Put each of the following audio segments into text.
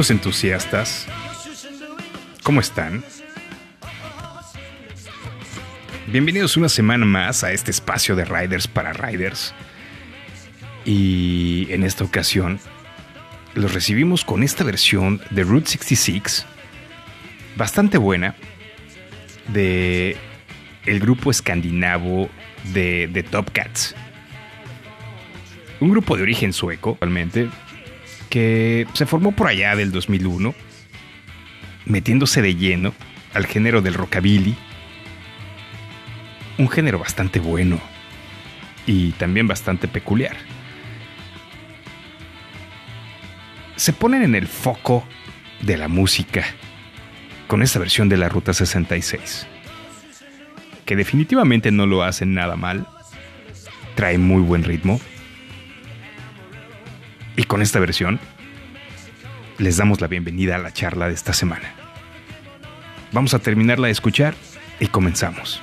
Amigos entusiastas, ¿cómo están? Bienvenidos una semana más a este espacio de Riders para Riders. Y en esta ocasión los recibimos con esta versión de Route 66, bastante buena, de el grupo escandinavo de, de Top Cats. Un grupo de origen sueco, realmente, que se formó por allá del 2001, metiéndose de lleno al género del rockabilly, un género bastante bueno y también bastante peculiar. Se ponen en el foco de la música con esta versión de la Ruta 66, que definitivamente no lo hacen nada mal, trae muy buen ritmo, y con esta versión les damos la bienvenida a la charla de esta semana. Vamos a terminarla de escuchar y comenzamos.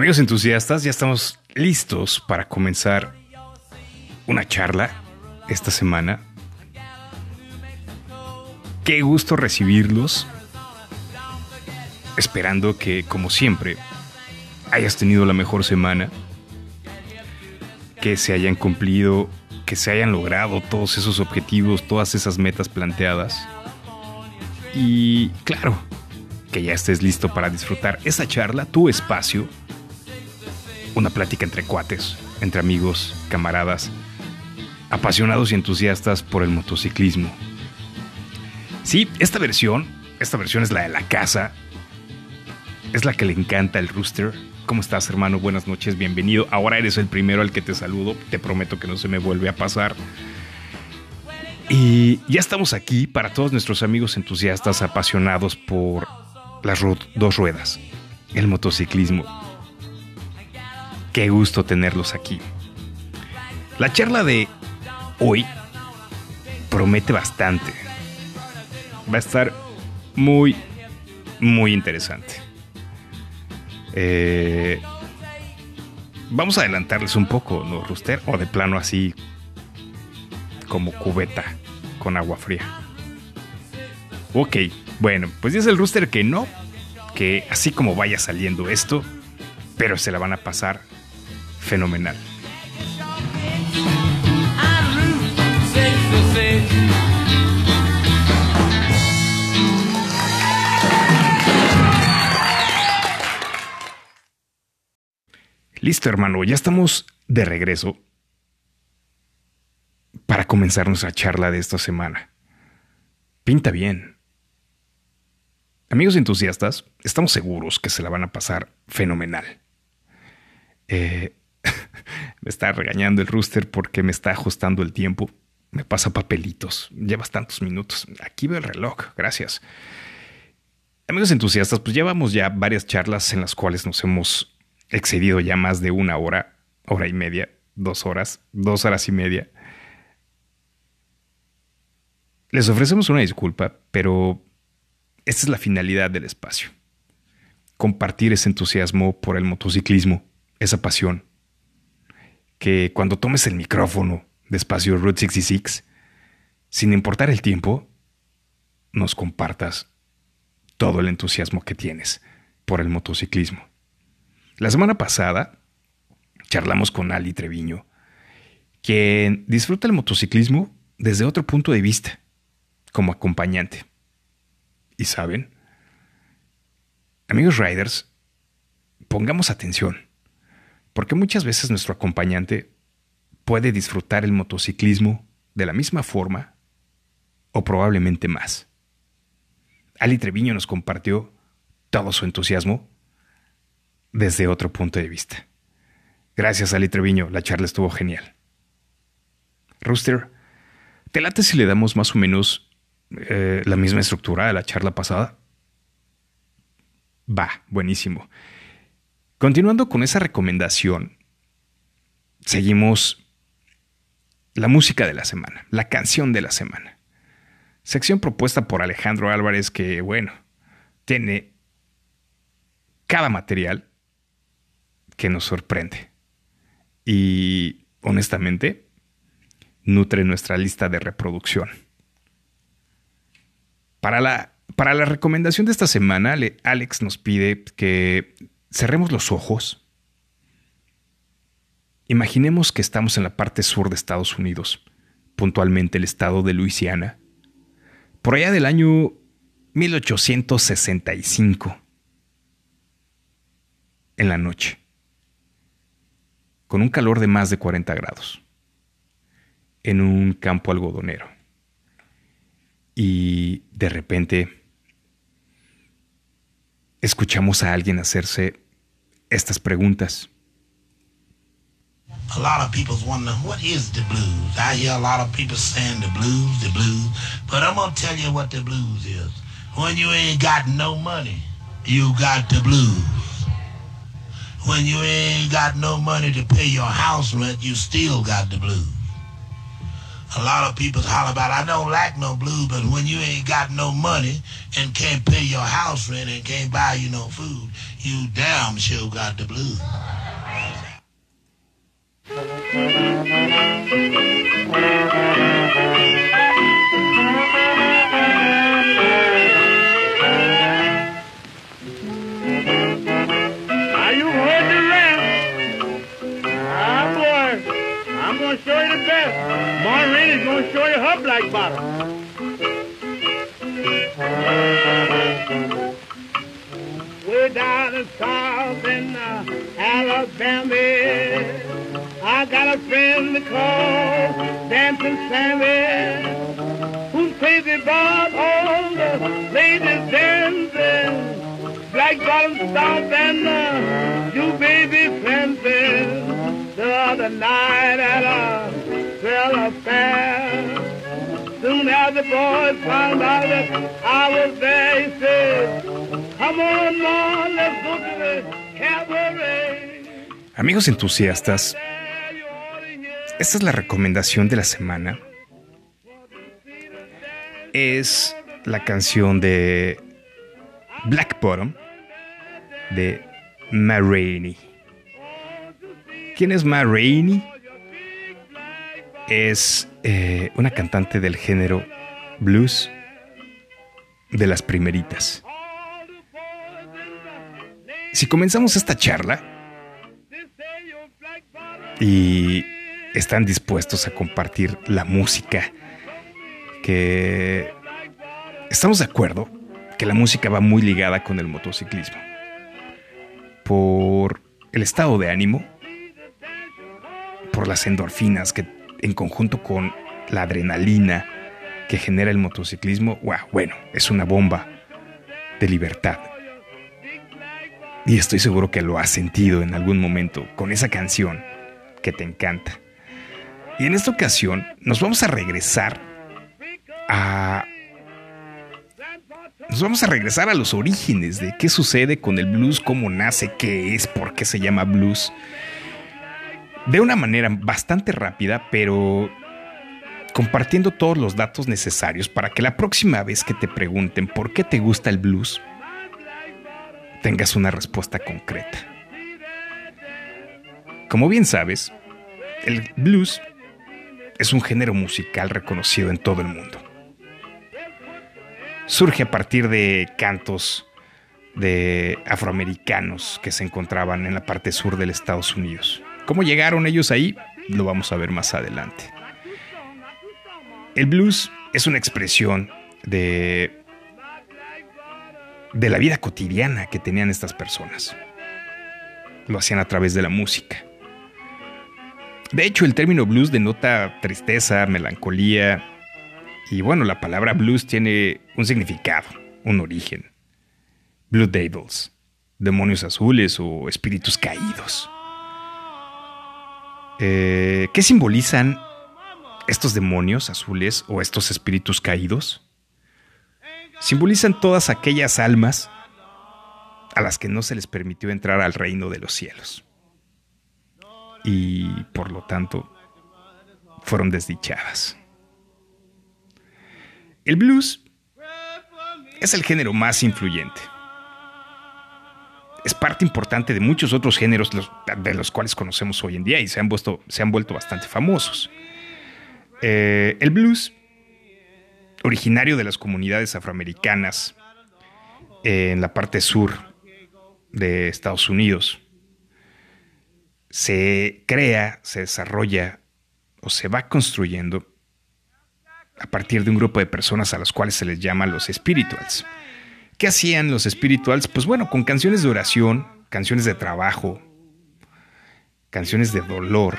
Amigos entusiastas, ya estamos listos para comenzar una charla esta semana. Qué gusto recibirlos. Esperando que, como siempre, hayas tenido la mejor semana. Que se hayan cumplido, que se hayan logrado todos esos objetivos, todas esas metas planteadas. Y claro, que ya estés listo para disfrutar esa charla, tu espacio una plática entre cuates, entre amigos, camaradas, apasionados y entusiastas por el motociclismo. Sí, esta versión, esta versión es la de la casa, es la que le encanta el rooster. ¿Cómo estás, hermano? Buenas noches, bienvenido. Ahora eres el primero al que te saludo, te prometo que no se me vuelve a pasar. Y ya estamos aquí para todos nuestros amigos entusiastas apasionados por las dos ruedas, el motociclismo. Qué gusto tenerlos aquí. La charla de hoy promete bastante. Va a estar muy, muy interesante. Eh, vamos a adelantarles un poco, ¿no, Ruster? O de plano así, como cubeta con agua fría. Ok, bueno, pues dice el Rooster que no, que así como vaya saliendo esto, pero se la van a pasar fenomenal. Listo, hermano, ya estamos de regreso para comenzar nuestra charla de esta semana. Pinta bien. Amigos entusiastas, estamos seguros que se la van a pasar fenomenal. Eh, me está regañando el rooster porque me está ajustando el tiempo. Me pasa papelitos. Llevas tantos minutos. Aquí veo el reloj. Gracias. Amigos entusiastas, pues llevamos ya varias charlas en las cuales nos hemos excedido ya más de una hora, hora y media, dos horas, dos horas y media. Les ofrecemos una disculpa, pero esta es la finalidad del espacio. Compartir ese entusiasmo por el motociclismo, esa pasión, que cuando tomes el micrófono de espacio Route 66, sin importar el tiempo, nos compartas todo el entusiasmo que tienes por el motociclismo. La semana pasada charlamos con Ali Treviño, quien disfruta el motociclismo desde otro punto de vista, como acompañante. Y saben, amigos riders, pongamos atención, porque muchas veces nuestro acompañante puede disfrutar el motociclismo de la misma forma o probablemente más. Ali Treviño nos compartió todo su entusiasmo desde otro punto de vista. Gracias, Ali Treviño, la charla estuvo genial. Rooster, ¿te late si le damos más o menos eh, la misma estructura de la charla pasada? Va, buenísimo. Continuando con esa recomendación, seguimos la música de la semana, la canción de la semana. Sección propuesta por Alejandro Álvarez que, bueno, tiene cada material que nos sorprende. Y honestamente, nutre nuestra lista de reproducción. Para la, para la recomendación de esta semana, Alex nos pide que cerremos los ojos. Imaginemos que estamos en la parte sur de Estados Unidos, puntualmente el estado de Luisiana, por allá del año 1865, en la noche, con un calor de más de 40 grados, en un campo algodonero. Y de repente escuchamos a alguien hacerse estas preguntas. a lot of people's wondering what is the blues. I hear a lot of people saying the blues, the blues, but I'm gonna tell you what the blues is. When you ain't got no money, you got the blues. When you ain't got no money to pay your house rent, you still got the blues. A lot of people holler about, I don't like no blues, but when you ain't got no money and can't pay your house rent and can't buy you no food, you damn sure got the blues. Are to show you the best. Maureen is going to show you her black bottom. Way down in South in uh, Alabama, I got a friend called Dancing Sammy, who's crazy about all the ladies dancing. Black bottom stomp and uh, you baby fencing the night at a fella fair. Soon as the boys found out that I was there, he said, Come on, Lord, let's go to the cabaret. Amigos entusiastas, esta es la recomendación de la semana. Es la canción de Black Bottom de Ma Rainey. ¿Quién es Ma Rainey? Es eh, una cantante del género blues de las primeritas. Si comenzamos esta charla y están dispuestos a compartir la música que estamos de acuerdo que la música va muy ligada con el motociclismo. Por el estado de ánimo, por las endorfinas que en conjunto con la adrenalina que genera el motociclismo, bueno, es una bomba de libertad. Y estoy seguro que lo has sentido en algún momento con esa canción que te encanta. Y en esta ocasión nos vamos a regresar a nos vamos a regresar a los orígenes de qué sucede con el blues, cómo nace, qué es, por qué se llama blues. De una manera bastante rápida, pero compartiendo todos los datos necesarios para que la próxima vez que te pregunten por qué te gusta el blues, tengas una respuesta concreta. Como bien sabes, el blues es un género musical reconocido en todo el mundo. Surge a partir de cantos de afroamericanos que se encontraban en la parte sur del Estados Unidos. ¿Cómo llegaron ellos ahí? Lo vamos a ver más adelante. El blues es una expresión de, de la vida cotidiana que tenían estas personas. Lo hacían a través de la música. De hecho, el término blues denota tristeza, melancolía, y bueno, la palabra blues tiene un significado, un origen. Blue Devils, demonios azules o espíritus caídos. Eh, ¿Qué simbolizan estos demonios azules o estos espíritus caídos? Simbolizan todas aquellas almas a las que no se les permitió entrar al reino de los cielos. Y por lo tanto, fueron desdichadas. El blues es el género más influyente es parte importante de muchos otros géneros de los cuales conocemos hoy en día y se han, vuelto bastante famosos. Eh, el blues, originario de las comunidades afroamericanas en la parte sur de Estados Unidos, se crea, se desarrolla o se va construyendo a partir de un grupo de personas a los cuales se les llama los spirituals. ¿Qué hacían los espirituales? Pues bueno, con canciones de oración, canciones de trabajo, canciones de dolor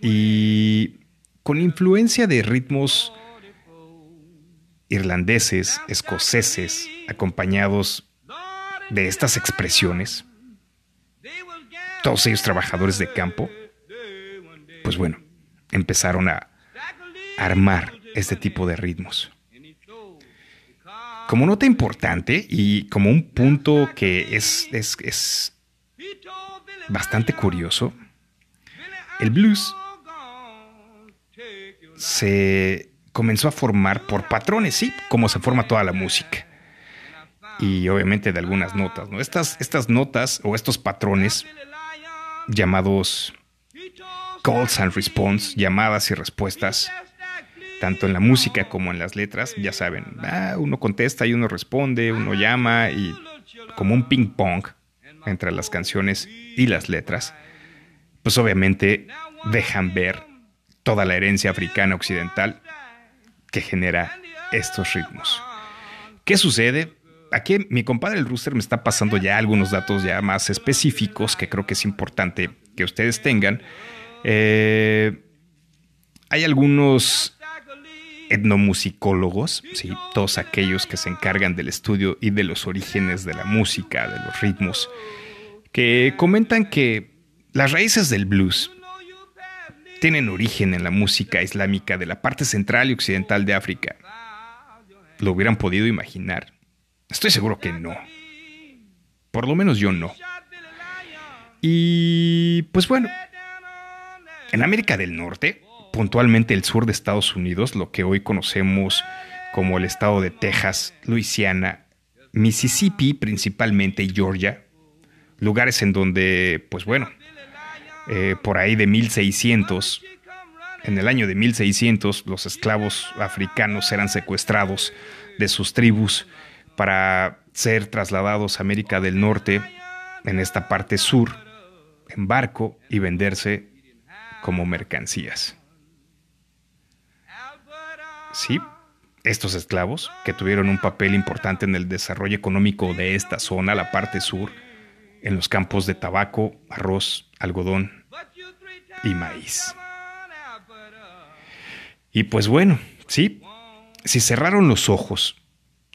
y con influencia de ritmos irlandeses, escoceses, acompañados de estas expresiones, todos ellos trabajadores de campo, pues bueno, empezaron a armar este tipo de ritmos. Como nota importante y como un punto que es, es, bastante curioso, el blues se comenzó a formar por patrones, sí, como se forma toda la música. Y obviamente de algunas notas, ¿no? Estas, estas notas o estos patrones llamados calls and response, llamadas y respuestas, tanto en la música como en las letras, ya saben, ah, uno contesta y uno responde, uno llama y como un ping pong entre las canciones y las letras, pues obviamente dejan ver toda la herencia africana occidental que genera estos ritmos. ¿Qué sucede? Aquí mi compadre el Rooster me está pasando ya algunos datos ya más específicos que creo que es importante que ustedes tengan. Eh, hay algunos etnomusicólogos, ¿sí? todos aquellos que se encargan del estudio y de los orígenes de la música, de los ritmos, que comentan que las raíces del blues tienen origen en la música islámica de la parte central y occidental de África. ¿Lo hubieran podido imaginar? Estoy seguro que no. Por lo menos yo no. Y pues bueno, en América del Norte, puntualmente el sur de Estados Unidos, lo que hoy conocemos como el estado de Texas, Luisiana, Mississippi principalmente y Georgia, lugares en donde, pues bueno, eh, por ahí de 1600, en el año de 1600, los esclavos africanos eran secuestrados de sus tribus para ser trasladados a América del Norte, en esta parte sur, en barco y venderse como mercancías. Sí, estos esclavos, que tuvieron un papel importante en el desarrollo económico de esta zona, la parte sur, en los campos de tabaco, arroz, algodón y maíz. Y pues bueno, sí, si cerraron los ojos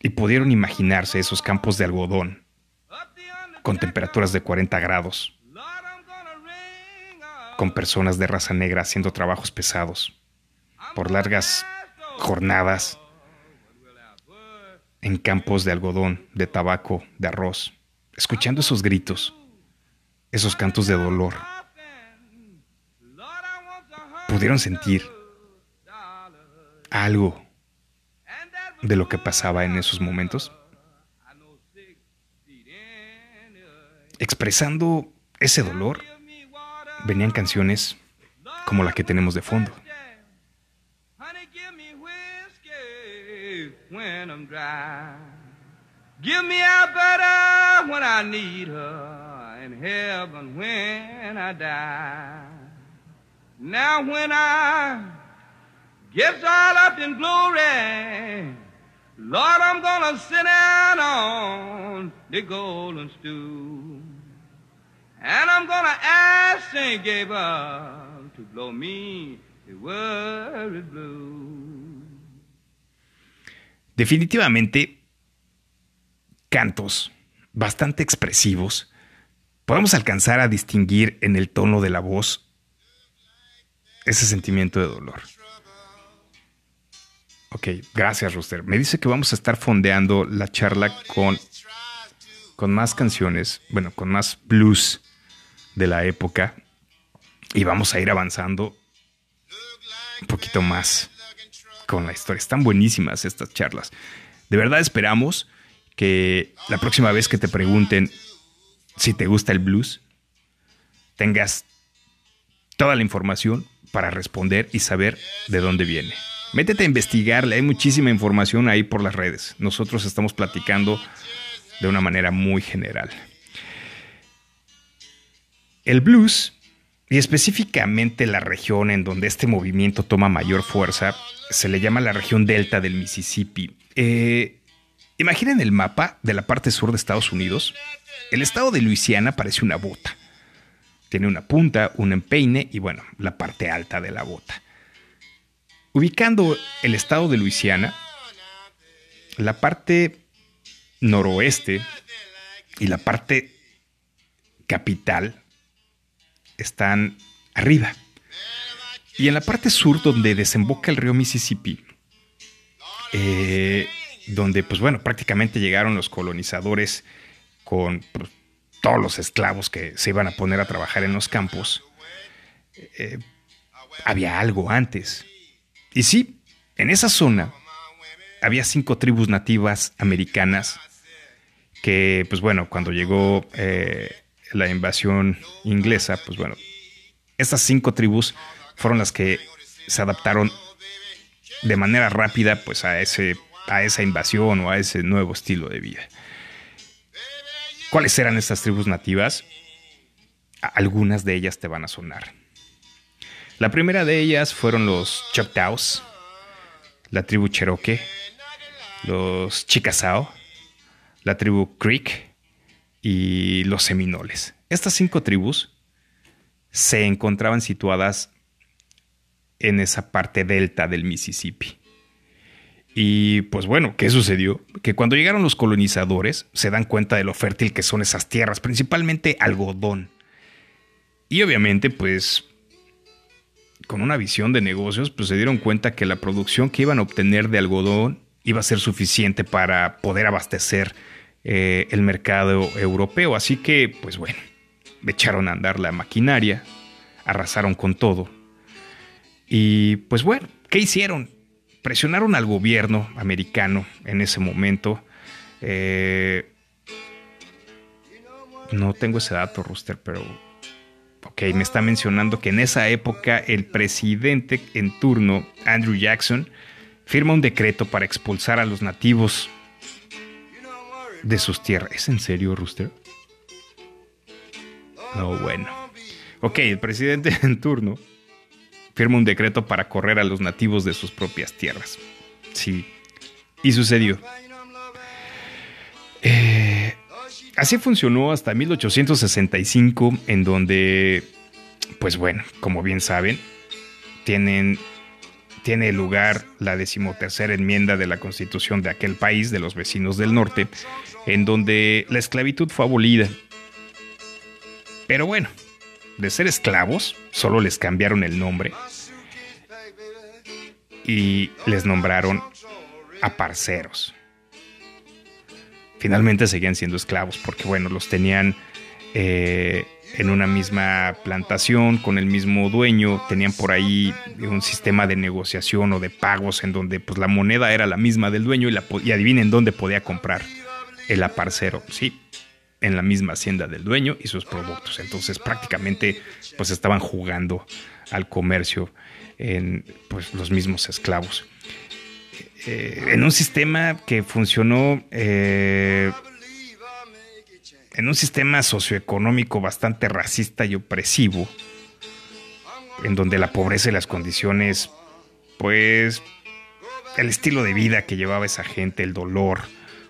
y pudieron imaginarse esos campos de algodón con temperaturas de 40 grados, con personas de raza negra haciendo trabajos pesados, por largas jornadas en campos de algodón, de tabaco, de arroz, escuchando esos gritos, esos cantos de dolor. Pudieron sentir algo de lo que pasaba en esos momentos. Expresando ese dolor, venían canciones como la que tenemos de fondo. When I'm dry. Give me Alberta when I need her, and heaven when I die. Now when I get all up in glory, Lord, I'm gonna sit down on the golden stool. And I'm gonna ask St. Gabriel to blow me the world blue. Definitivamente, cantos bastante expresivos. Podemos alcanzar a distinguir en el tono de la voz ese sentimiento de dolor. Ok, gracias, Rooster. Me dice que vamos a estar fondeando la charla con, con más canciones, bueno, con más blues de la época. Y vamos a ir avanzando un poquito más con la historia. Están buenísimas estas charlas. De verdad esperamos que la próxima vez que te pregunten si te gusta el blues, tengas toda la información para responder y saber de dónde viene. Métete a investigarle, hay muchísima información ahí por las redes. Nosotros estamos platicando de una manera muy general. El blues, y específicamente la región en donde este movimiento toma mayor fuerza, se le llama la región delta del Mississippi. Eh, imaginen el mapa de la parte sur de Estados Unidos. El estado de Luisiana parece una bota. Tiene una punta, un empeine y bueno, la parte alta de la bota. Ubicando el estado de Luisiana, la parte noroeste y la parte capital están arriba. Y en la parte sur, donde desemboca el río Mississippi, eh, donde, pues bueno, prácticamente llegaron los colonizadores con pues, todos los esclavos que se iban a poner a trabajar en los campos, eh, había algo antes. Y sí, en esa zona había cinco tribus nativas americanas que, pues bueno, cuando llegó eh, la invasión inglesa, pues bueno, estas cinco tribus fueron las que se adaptaron de manera rápida pues a, ese, a esa invasión o a ese nuevo estilo de vida. ¿Cuáles eran estas tribus nativas? Algunas de ellas te van a sonar. La primera de ellas fueron los Choctaws, la tribu Cherokee, los Chickasaw, la tribu Creek y los Seminoles. Estas cinco tribus se encontraban situadas en esa parte delta del Mississippi. Y pues bueno, ¿qué sucedió? Que cuando llegaron los colonizadores se dan cuenta de lo fértil que son esas tierras, principalmente algodón. Y obviamente pues con una visión de negocios, pues se dieron cuenta que la producción que iban a obtener de algodón iba a ser suficiente para poder abastecer eh, el mercado europeo. Así que, pues bueno, echaron a andar la maquinaria, arrasaron con todo. Y pues bueno, ¿qué hicieron? Presionaron al gobierno americano en ese momento. Eh, no tengo ese dato, Rooster, pero Ok, me está mencionando que en esa época el presidente en turno, Andrew Jackson, firma un decreto para expulsar a los nativos de sus tierras. ¿Es en serio, Rooster? No, bueno. Ok, el presidente en turno firma un decreto para correr a los nativos de sus propias tierras. Sí. Y sucedió. Eh, Así funcionó hasta 1865, en donde, pues bueno, como bien saben, tienen, tiene lugar la decimotercera enmienda de la constitución de aquel país, de los vecinos del norte, en donde la esclavitud fue abolida. Pero bueno, de ser esclavos, solo les cambiaron el nombre y les nombraron a parceros finalmente seguían siendo esclavos, porque bueno, los tenían eh, en una misma plantación, con el mismo dueño, tenían por ahí un sistema de negociación o de pagos en donde pues la moneda era la misma del dueño y, adivinen dónde podía comprar el aparcero, sí, en la misma hacienda del dueño y sus productos. Entonces prácticamente pues estaban jugando al comercio en pues, los mismos esclavos. Eh, en un sistema que funcionó eh, en un sistema socioeconómico bastante racista y opresivo, en donde la pobreza y las condiciones, pues el estilo de vida que llevaba esa gente, el dolor,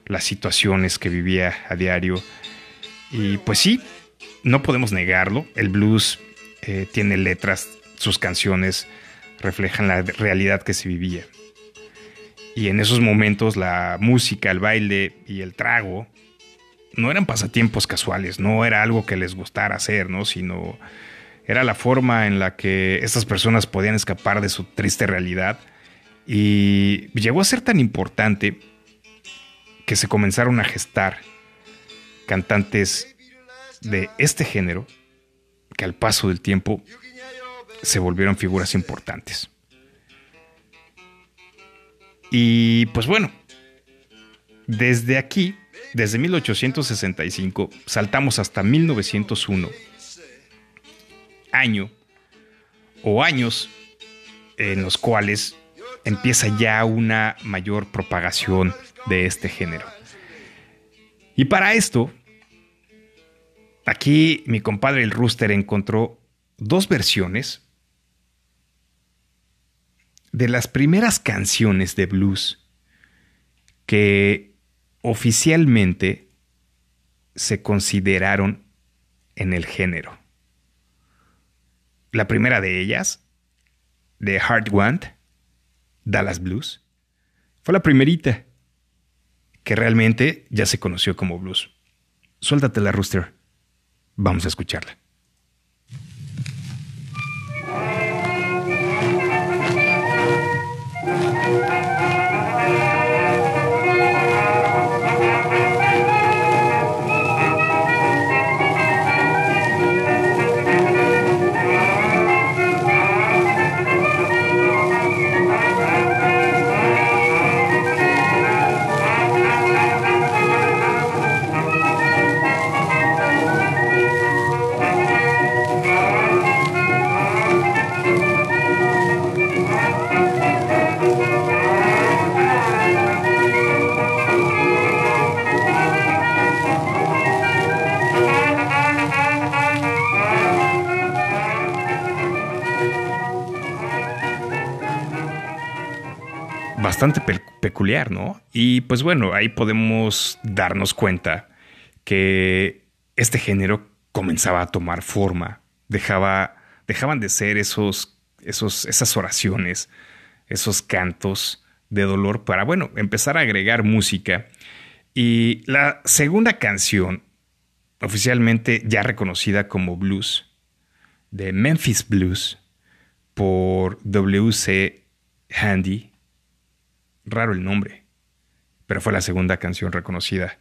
las situaciones que vivía a diario. Y pues sí, no podemos negarlo, el blues eh, tiene letras, sus canciones reflejan la realidad que se vivía. Y en esos momentos la música, el baile y el trago no eran pasatiempos casuales, no era algo que les gustara hacer, ¿no? Sino era la forma en la que estas personas podían escapar de su triste realidad. Y llegó a ser tan importante que se comenzaron a gestar cantantes de este género que al paso del tiempo se volvieron figuras importantes. Y pues bueno, desde aquí, desde 1865, saltamos hasta 1901, año o años en los cuales empieza ya una mayor propagación de este género. Y para esto, aquí mi compadre el Rooster encontró dos versiones de las primeras canciones de blues que oficialmente se consideraron en el género. La primera de ellas, de Hard Want, Dallas Blues, fue la primerita que realmente ya se conoció como blues. Suéltate la rooster. Vamos a escucharla. Peculiar, ¿no? Y pues bueno, ahí podemos darnos cuenta que este género comenzaba a tomar forma, dejaba, dejaban de ser esos, esos, esas oraciones, esos cantos de dolor para, bueno, empezar a agregar música. Y la segunda canción, oficialmente ya reconocida como blues, de Memphis Blues, por W.C. Handy, Raro el nombre, pero fue la segunda canción reconocida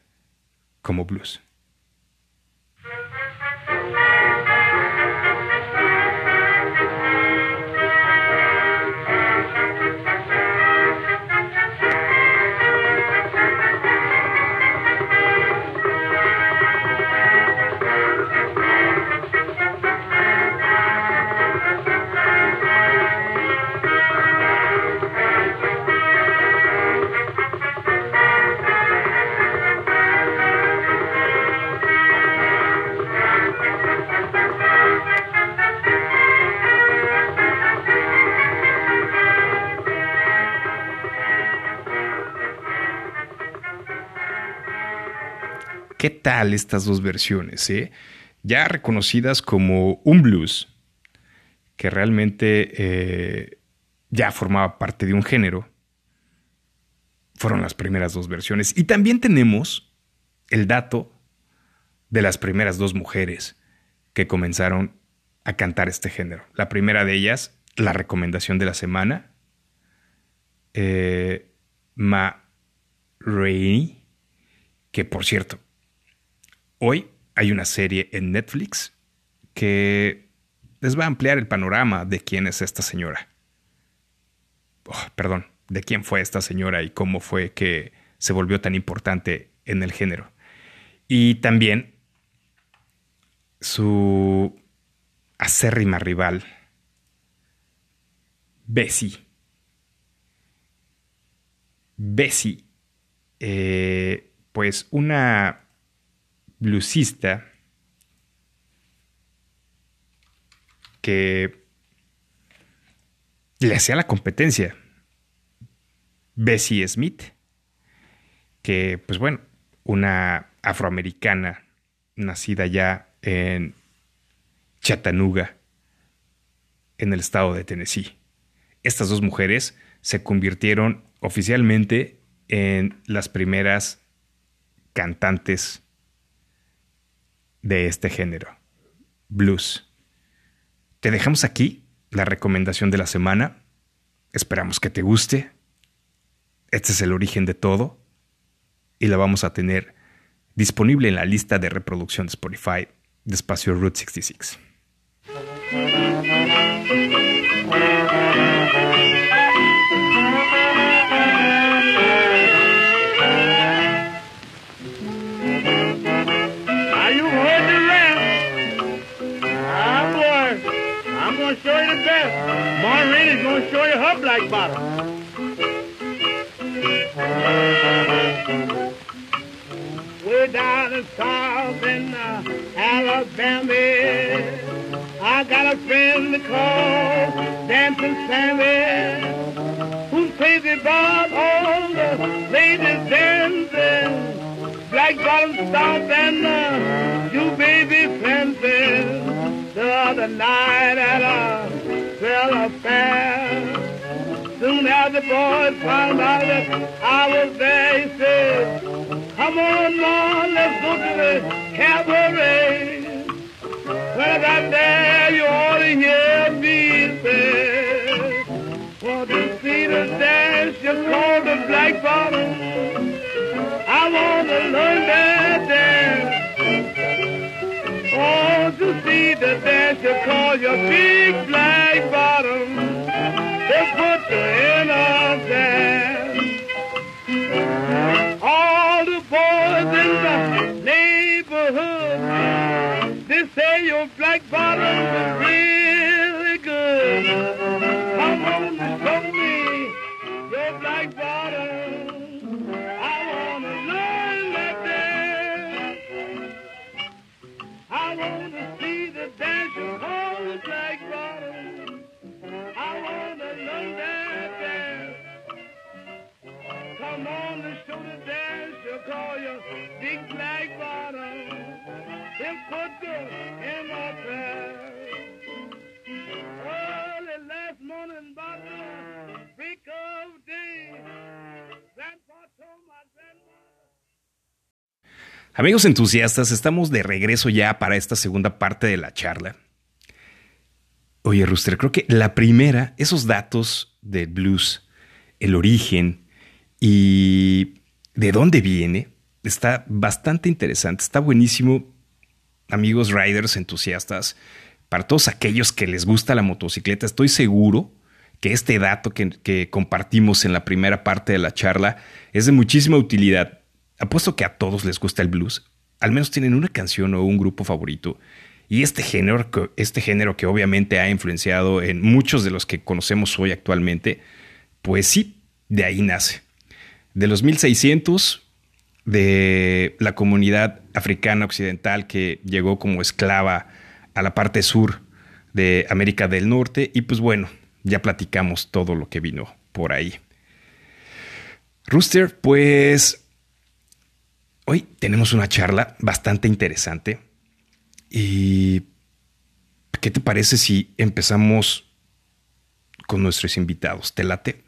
como blues. ¿Qué tal estas dos versiones? Eh? Ya reconocidas como un blues, que realmente eh, ya formaba parte de un género, fueron las primeras dos versiones. Y también tenemos el dato de las primeras dos mujeres que comenzaron a cantar este género. La primera de ellas, la recomendación de la semana, eh, Ma Rainey, que por cierto, Hoy hay una serie en Netflix que les va a ampliar el panorama de quién es esta señora. Oh, perdón, de quién fue esta señora y cómo fue que se volvió tan importante en el género. Y también su acérrima rival, Bessie. Bessie, eh, pues una bluesista que le hacía la competencia. Bessie Smith, que pues bueno, una afroamericana nacida ya en Chattanooga, en el estado de Tennessee. Estas dos mujeres se convirtieron oficialmente en las primeras cantantes de este género, blues. Te dejamos aquí la recomendación de la semana. Esperamos que te guste. Este es el origen de todo y la vamos a tener disponible en la lista de reproducción de Spotify de espacio Route 66. Gonna show you her black bottom. Way down in South in uh, Alabama, I got a friend called Dancing Sammy, who's crazy about all the ladies dancing. Black bottom stomp and uh, you baby fencing the other night at a trail affair. Soon as the boys found out that I was there, he said, Come on, Ma, let's go to the cabaret. When I got there, you ought to hear me say, Want to see the dance you call the black bottom. I want to learn that dance. Oh, to see the dance you call your big black bottom. They put the in a dance. All the boys in the neighborhood, they say your black bottom is really Amigos entusiastas, estamos de regreso ya para esta segunda parte de la charla. Oye, Rooster, creo que la primera, esos datos del blues, el origen y de dónde viene, está bastante interesante, está buenísimo, amigos riders entusiastas, para todos aquellos que les gusta la motocicleta, estoy seguro que este dato que, que compartimos en la primera parte de la charla es de muchísima utilidad. Apuesto que a todos les gusta el blues, al menos tienen una canción o un grupo favorito. Y este género, este género que obviamente ha influenciado en muchos de los que conocemos hoy actualmente, pues sí, de ahí nace. De los 1600, de la comunidad africana occidental que llegó como esclava a la parte sur de América del Norte. Y pues bueno, ya platicamos todo lo que vino por ahí. Rooster, pues Hoy tenemos una charla bastante interesante. ¿Y qué te parece si empezamos con nuestros invitados? ¿Te late?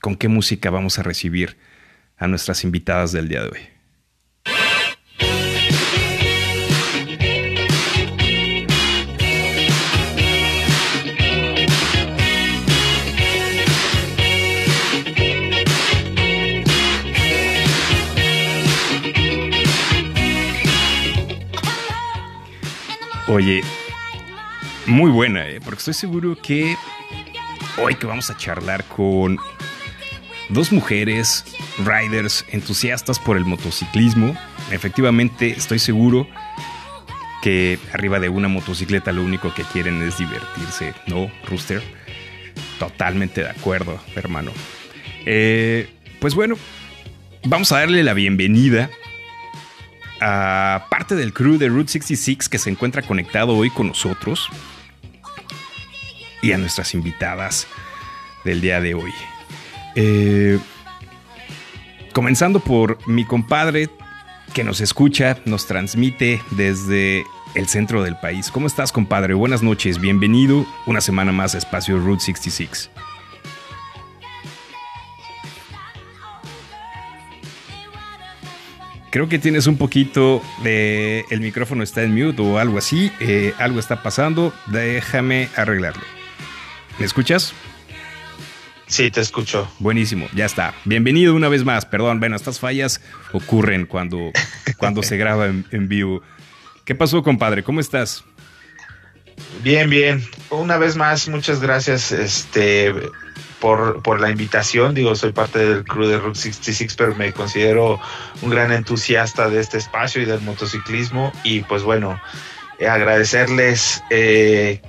¿Con qué música vamos a recibir a nuestras invitadas del día de hoy? Oye, muy buena, ¿eh? porque estoy seguro que hoy que vamos a charlar con dos mujeres riders entusiastas por el motociclismo, efectivamente estoy seguro que arriba de una motocicleta lo único que quieren es divertirse, ¿no, Rooster? Totalmente de acuerdo, hermano. Eh, pues bueno, vamos a darle la bienvenida a parte del crew de Route 66 que se encuentra conectado hoy con nosotros y a nuestras invitadas del día de hoy. Eh, comenzando por mi compadre que nos escucha, nos transmite desde el centro del país. ¿Cómo estás, compadre? Buenas noches, bienvenido una semana más a Espacio Route 66. Creo que tienes un poquito de... El micrófono está en mute o algo así. Eh, algo está pasando. Déjame arreglarlo. ¿Me escuchas? Sí, te escucho. Buenísimo, ya está. Bienvenido una vez más. Perdón, bueno, estas fallas ocurren cuando, cuando se graba en, en vivo. ¿Qué pasó, compadre? ¿Cómo estás? Bien, bien. Una vez más, muchas gracias este, por, por la invitación. Digo, soy parte del crew de Route 66, pero me considero un gran entusiasta de este espacio y del motociclismo. Y pues bueno, eh, agradecerles eh,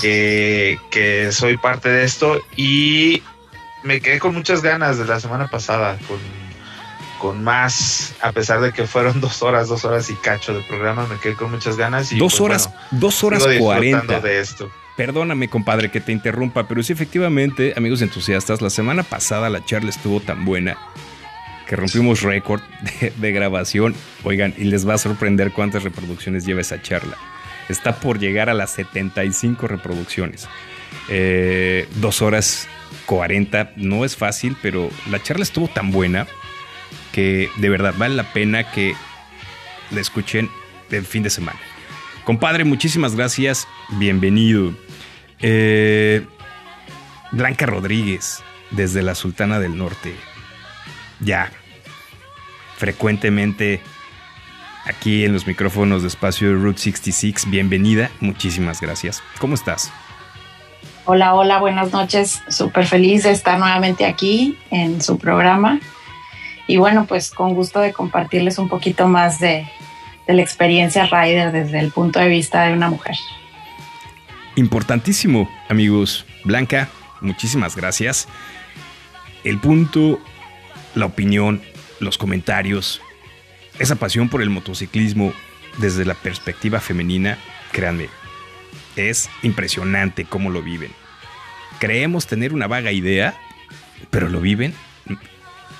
que, que soy parte de esto y me quedé con muchas ganas de la semana pasada, con, con más, a pesar de que fueron dos horas, dos horas y cacho de programa, me quedé con muchas ganas. Y dos pues, horas, bueno, dos horas cuarenta. de esto. Perdóname, compadre, que te interrumpa, pero sí, efectivamente, amigos entusiastas, la semana pasada la charla estuvo tan buena que rompimos récord de, grabación. Oigan, y les va a sorprender cuántas reproducciones lleva esa charla. Está por llegar a las 75 reproducciones. Eh, dos horas 40, no es fácil, pero la charla estuvo tan buena que de verdad vale la pena que la escuchen el fin de semana. Compadre, muchísimas gracias, bienvenido. Eh, Blanca Rodríguez, desde la Sultana del Norte, ya frecuentemente aquí en los micrófonos de espacio Route 66, bienvenida, muchísimas gracias. ¿Cómo estás? Hola, hola, buenas noches. Súper feliz de estar nuevamente aquí en su programa. Y bueno, pues con gusto de compartirles un poquito más de, de la experiencia Rider desde el punto de vista de una mujer. Importantísimo, amigos. Blanca, muchísimas gracias. El punto, la opinión, los comentarios, esa pasión por el motociclismo desde la perspectiva femenina, créanme, es impresionante cómo lo viven. Creemos tener una vaga idea, pero lo viven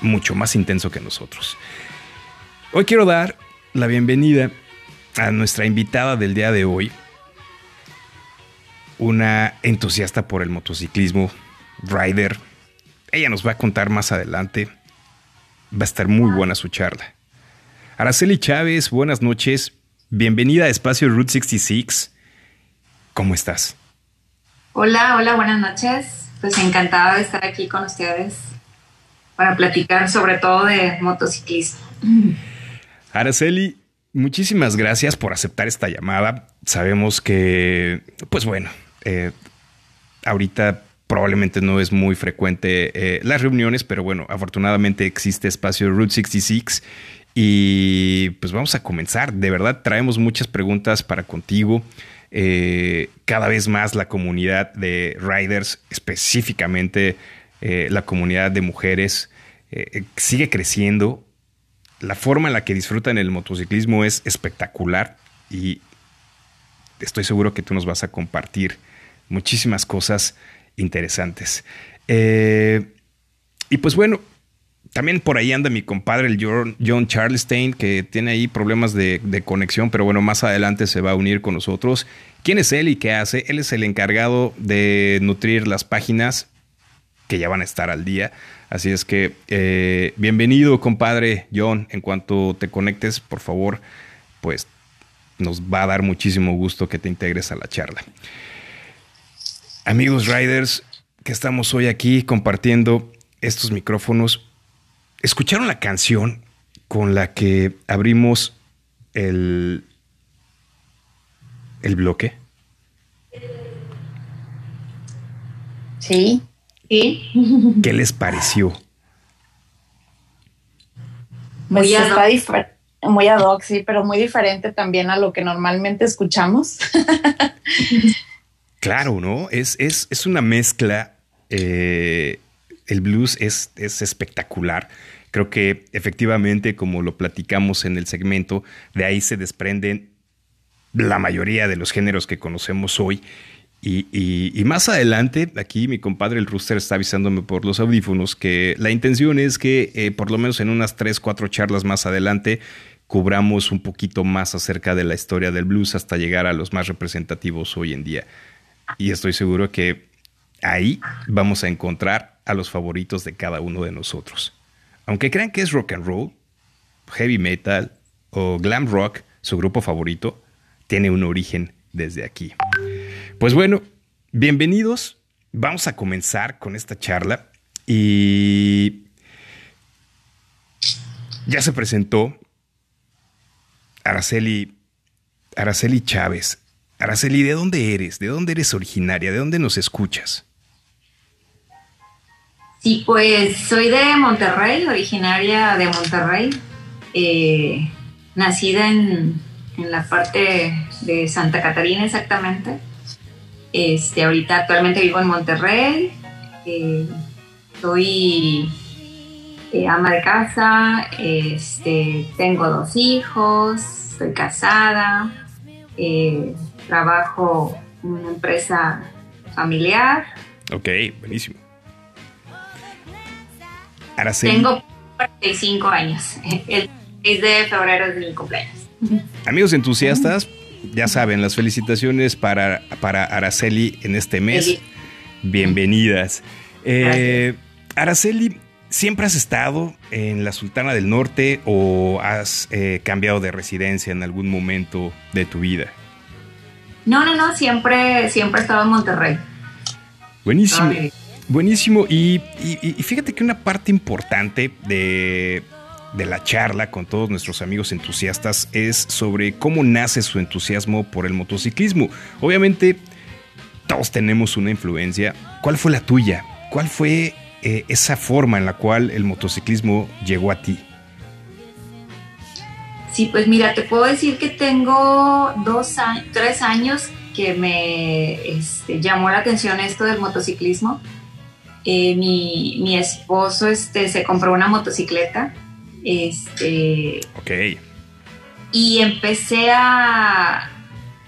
mucho más intenso que nosotros. Hoy quiero dar la bienvenida a nuestra invitada del día de hoy, una entusiasta por el motociclismo, rider. Ella nos va a contar más adelante. Va a estar muy buena su charla. Araceli Chávez, buenas noches. Bienvenida a Espacio Route 66. ¿Cómo estás? Hola, hola, buenas noches. Pues encantada de estar aquí con ustedes para platicar sobre todo de motociclismo. Araceli, muchísimas gracias por aceptar esta llamada. Sabemos que, pues bueno, eh, ahorita probablemente no es muy frecuente eh, las reuniones, pero bueno, afortunadamente existe espacio Route 66 y pues vamos a comenzar. De verdad, traemos muchas preguntas para contigo. Eh, cada vez más la comunidad de riders, específicamente la comunidad de mujeres, sigue creciendo. La forma en la que disfrutan el motociclismo es espectacular y estoy seguro que tú nos vas a compartir muchísimas cosas interesantes. Eh, y pues bueno, también por ahí anda mi compadre, el John, John Charlestein, que tiene ahí problemas de, conexión, pero bueno, más adelante se va a unir con nosotros. ¿Quién es él y qué hace? Él es el encargado de nutrir las páginas que ya van a estar al día. Así es que eh, bienvenido, compadre John. En cuanto te conectes, por favor, pues nos va a dar muchísimo gusto que te integres a la charla. Amigos riders, que estamos hoy aquí compartiendo estos micrófonos, ¿escucharon la canción con la que abrimos el, el bloque? Sí. Sí. ¿Qué les pareció? Pues Muy ad está muy ad hoc, sí, pero muy diferente también a lo que normalmente escuchamos. Claro, ¿no? Es, es, es una mezcla eh, el blues es, es espectacular. Creo que efectivamente, como lo platicamos en el segmento, de ahí se desprenden la mayoría de los géneros que conocemos hoy. Y, más adelante, aquí mi compadre el Rooster está avisándome por los audífonos que la intención es que eh, por lo menos en unas 3, 4 charlas más adelante cubramos un poquito más acerca de la historia del blues hasta llegar a los más representativos hoy en día. Y estoy seguro que ahí vamos a encontrar a los favoritos de cada uno de nosotros. Aunque crean que es rock and roll, heavy metal o glam rock, su grupo favorito, tiene un origen desde aquí. Pues bueno, bienvenidos. Vamos a comenzar con esta charla y ya se presentó Araceli, Araceli Chávez. Araceli, ¿de dónde eres? ¿De dónde eres originaria? ¿De dónde nos escuchas? Sí, pues soy de Monterrey, originaria de Monterrey, eh, nacida en, en, la parte de Santa Catarina exactamente. Este, ahorita actualmente vivo en Monterrey, eh, soy eh, ama de casa, este, tengo dos hijos, estoy casada, trabajo en una empresa familiar. Ok, buenísimo. Tengo 45 años. El 6 de febrero es mi cumpleaños. Amigos entusiastas, ya saben, las felicitaciones para, para Araceli en este mes. Bienvenidas. Eh, Araceli, ¿siempre has estado en la Sultana del Norte o has eh, cambiado de residencia en algún momento de tu vida? No, no, no, siempre, siempre he estado en Monterrey. Buenísimo. Buenísimo. Y, fíjate que una parte importante de, la charla con todos nuestros amigos entusiastas es sobre cómo nace su entusiasmo por el motociclismo. Obviamente, todos tenemos una influencia. ¿Cuál fue la tuya? ¿Cuál fue eh, esa forma en la cual el motociclismo llegó a ti? Sí, pues mira, te puedo decir que tengo dos, tres años que me este, llamó la atención esto del motociclismo. Eh, mi, esposo este, se compró una motocicleta. Este, ok. Y empecé a,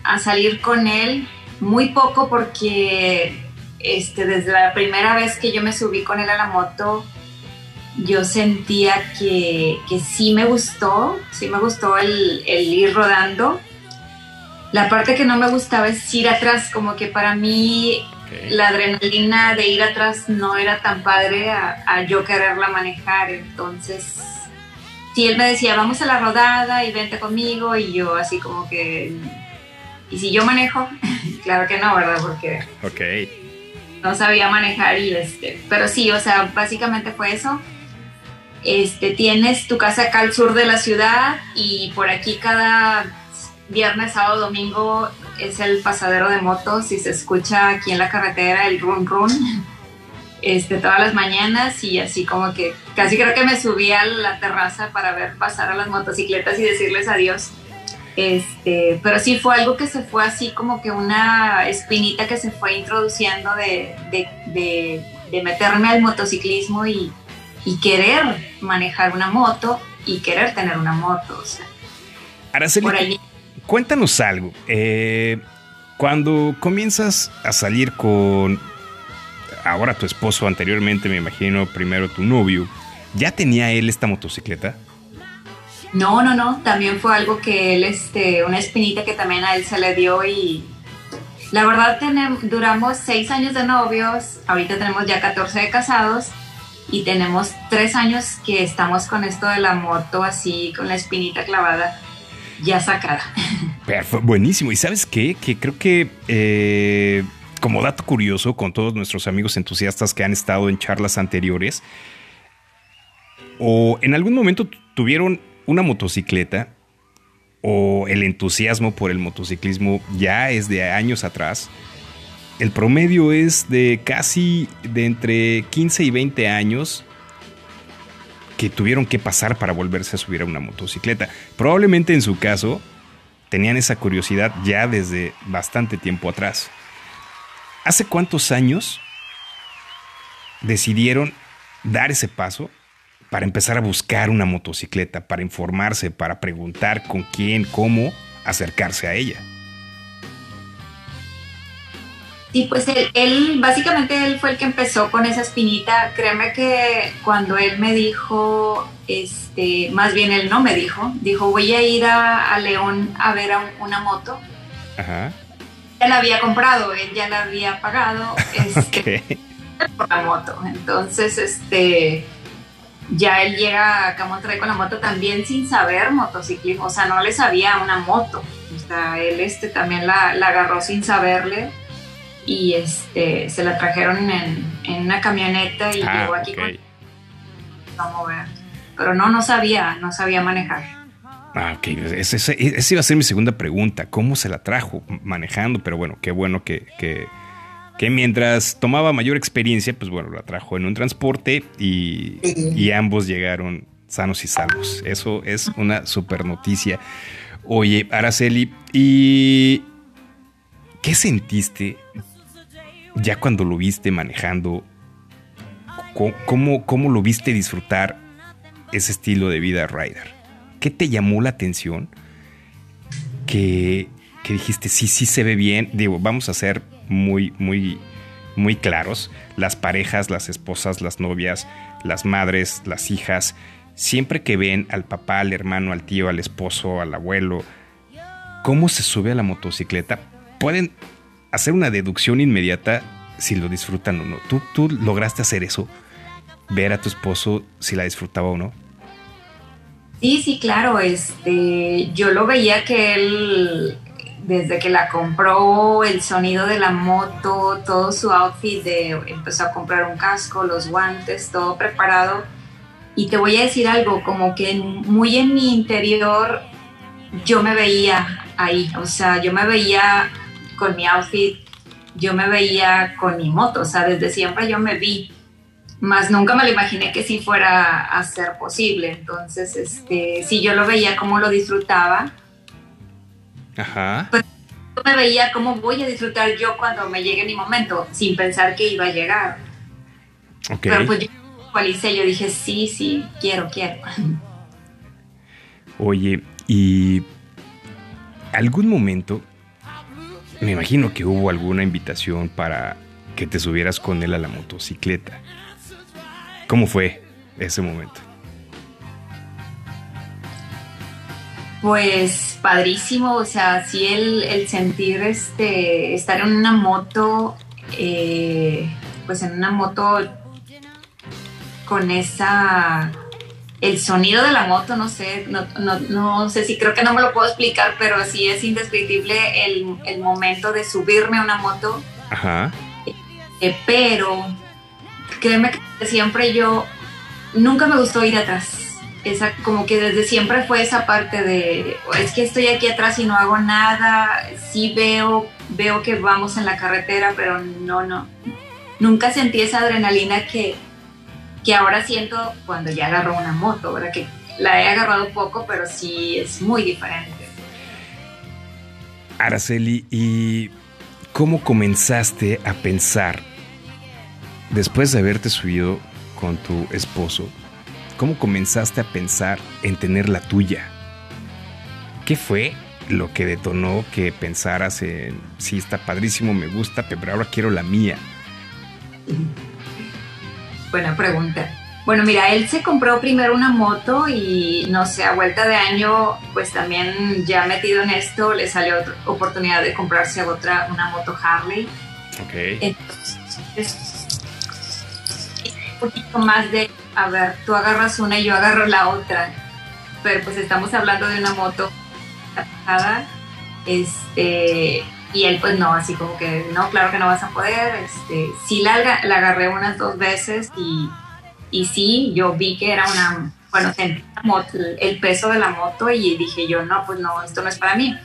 a salir con él muy poco porque este, desde la primera vez que yo me subí con él a la moto, yo sentía que, que sí me gustó, sí me gustó el, el, ir rodando. La parte que no me gustaba es ir atrás, como que para mí la adrenalina de ir atrás no era tan padre a, yo quererla manejar. Entonces, si él me decía, vamos a la rodada y vente conmigo, y yo así como que, ¿y si yo manejo? claro que no, ¿verdad? Porque no sabía manejar y este, pero sí, o sea, básicamente fue eso. Este, tienes tu casa acá al sur de la ciudad y por aquí cada viernes, sábado, domingo es el pasadero de motos y se escucha aquí en la carretera el run run este, todas las mañanas y así como que casi creo que me subí a la terraza para ver pasar a las motocicletas y decirles adiós. Este, pero sí fue algo que se fue así como que una espinita que se fue introduciendo de, de, de, meterme al motociclismo y, y, querer manejar una moto y querer tener una moto. O sea, ahí cuéntanos algo. Eh, cuando comienzas a salir con ahora tu esposo, anteriormente me imagino primero tu novio, ¿ya tenía él esta motocicleta? No, no, no, también fue algo que él, este, una espinita que también a él se le dio y la verdad tenemos, duramos seis años de novios, ahorita tenemos ya 14 de casados y tenemos tres años que estamos con esto de la moto así, con la espinita clavada ya sacada. buenísimo. ¿Y sabes qué? Que creo que eh, como dato curioso con todos nuestros amigos entusiastas que han estado en charlas anteriores, o en algún momento tuvieron una motocicleta, o el entusiasmo por el motociclismo ya es de años atrás, el promedio es de casi de entre 15 y 20 años que tuvieron que pasar para volverse a subir a una motocicleta. Probablemente en su caso tenían esa curiosidad ya desde bastante tiempo atrás. ¿Hace cuántos años decidieron dar ese paso para empezar a buscar una motocicleta, para informarse, para preguntar con quién, cómo acercarse a ella. Sí, pues él, él, básicamente él fue el que empezó con esa espinita. Créeme que cuando él me dijo, este, más bien él no me dijo, dijo voy a ir a, a León a ver a una moto. Ajá. Ya la había comprado, él ya la había pagado este, por la moto. Entonces, este, ya él llega acá a Monterrey con la moto también sin saber motociclismo, o sea, no le sabía una moto. O sea, él este, también la, la agarró sin saberle y este, se la trajeron en, en una camioneta y Ah, llegó aquí ok. con a mover. Pero no, no sabía, no sabía manejar. Ah, ok. Esa esa- esa iba a ser mi segunda pregunta. ¿Cómo se la trajo manejando? Pero bueno, qué bueno que, que, que mientras tomaba mayor experiencia, pues bueno, la trajo en un transporte y, y ambos llegaron sanos y salvos. Eso es una super noticia. Oye, Araceli, ¿y qué sentiste ya cuando lo viste manejando? ¿Cómo, cómo lo viste disfrutar ese estilo de vida rider? ¿Qué te llamó la atención? Que, que dijiste, sí, sí se ve bien. Digo, vamos a ser muy, muy, muy claros. Las parejas, las esposas, las novias, las madres, las hijas, siempre que ven al papá, al hermano, al tío, al esposo, al abuelo, cómo se sube a la motocicleta, pueden hacer una deducción inmediata si lo disfrutan o no. ¿Tú, tú lograste hacer eso? Ver a tu esposo si la disfrutaba o no. Sí, sí, claro. Este, yo lo veía que él, desde que la compró, el sonido de la moto, todo su outfit, empezó a comprar un casco, los guantes, todo preparado. Y te voy a decir algo, como que muy en mi interior yo me veía ahí, o sea, yo me veía con mi outfit, yo me veía con mi moto, o sea, desde siempre yo me vi más nunca me lo imaginé que sí fuera a ser posible. Entonces, este, si yo lo veía como lo disfrutaba, Ajá. yo me veía cómo voy a disfrutar yo cuando me llegue mi momento, sin pensar que iba a llegar. Ok. Pero pues yo visualicé, yo dije, sí, sí, quiero, quiero. Oye, y algún momento, me imagino que hubo alguna invitación para que te subieras con él a la motocicleta. ¿Cómo fue ese momento? Pues padrísimo, o sea, sí el, sentir este, estar en una moto, eh, pues en una moto con esa, el sonido de la moto, no sé, no, no, no sé si creo que no me lo puedo explicar, pero sí es indescriptible el, el momento de subirme a una moto, Ajá. eh, pero créeme que siempre yo, nunca me gustó ir atrás. Esa, como que desde siempre fue esa parte de, es que estoy aquí atrás y no hago nada, sí veo, veo que vamos en la carretera, pero no, no, nunca sentí esa adrenalina que, que ahora siento cuando ya agarro una moto, ¿verdad? Que la he agarrado poco, pero sí es muy diferente. Araceli, ¿y cómo comenzaste a pensar, después de haberte subido con tu esposo, cómo comenzaste a pensar en tener la tuya? ¿Qué fue lo que detonó que pensaras en, sí, está padrísimo, me gusta, pero ahora quiero la mía? Buena pregunta. Bueno, mira, él se compró primero una moto y no sé, a vuelta de año, pues también ya metido en esto, le salió otra oportunidad de comprarse otra, una moto Harley. Ok. Entonces, un poquito más de, a ver, tú agarras una y yo agarro la otra. Pero pues estamos hablando de una moto este, y él pues no, así como que no, claro que no vas a poder. Este, sí la, la agarré unas dos veces y, y sí, yo vi que era una, bueno, sentí la moto- el peso de la moto y dije yo, no, pues no, esto no es para mí.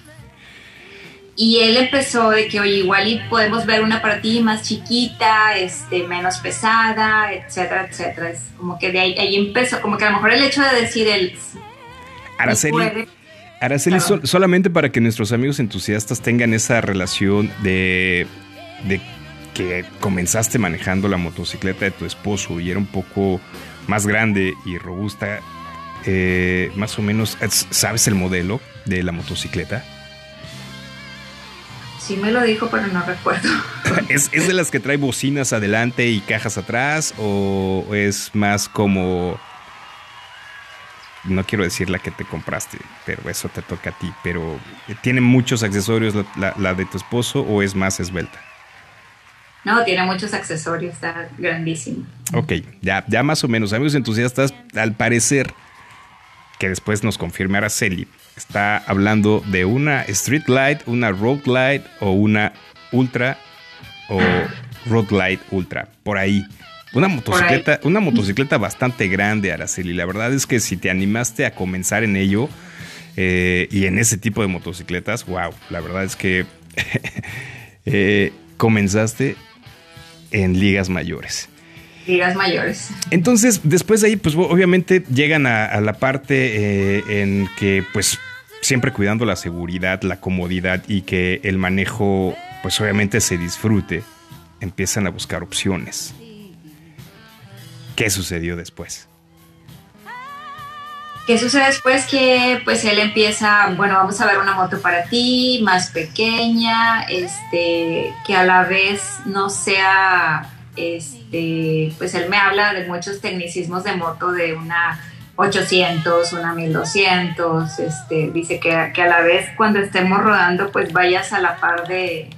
Y él empezó de que, oye, igual y podemos ver una para ti más chiquita, este, menos pesada, etcétera, etcétera. Es como que de ahí, ahí empezó, como que a lo mejor el hecho de decir él Araceli, puede, Araceli, solamente para que nuestros amigos entusiastas tengan esa relación de, de que comenzaste manejando la motocicleta de tu esposo y era un poco más grande y robusta, eh, más o menos, ¿sabes el modelo de la motocicleta? Sí me lo dijo, pero no recuerdo. ¿Es, de las que trae bocinas adelante y cajas atrás? ¿O es más como... No quiero decir la que te compraste, pero eso te toca a ti. Pero ¿tiene muchos accesorios la, de tu esposo o es más esbelta? No, tiene muchos accesorios, está grandísimo. Ok, ya, ya más o menos. Amigos entusiastas, al parecer, que después nos confirme Araceli, está hablando de una Street Light, una Road Light o una Ultra o Road Light Ultra, por ahí. Una motocicleta, una motocicleta bastante grande, Araceli. La verdad es que si te animaste a comenzar en ello eh, y en ese tipo de motocicletas, wow, la verdad es que eh, comenzaste en ligas mayores ligas mayores. Entonces, después de ahí, pues obviamente llegan a, la parte eh, en que, pues, siempre cuidando la seguridad, la comodidad y que el manejo, pues obviamente se disfrute, empiezan a buscar opciones. ¿Qué sucedió después? ¿Qué sucede después? Que pues él empieza, bueno, vamos a ver una moto para ti, más pequeña, este, que a la vez no sea este, pues él me habla de muchos tecnicismos de moto, de una 800, una 1200, este, dice que, que, a la vez cuando estemos rodando pues vayas a la par de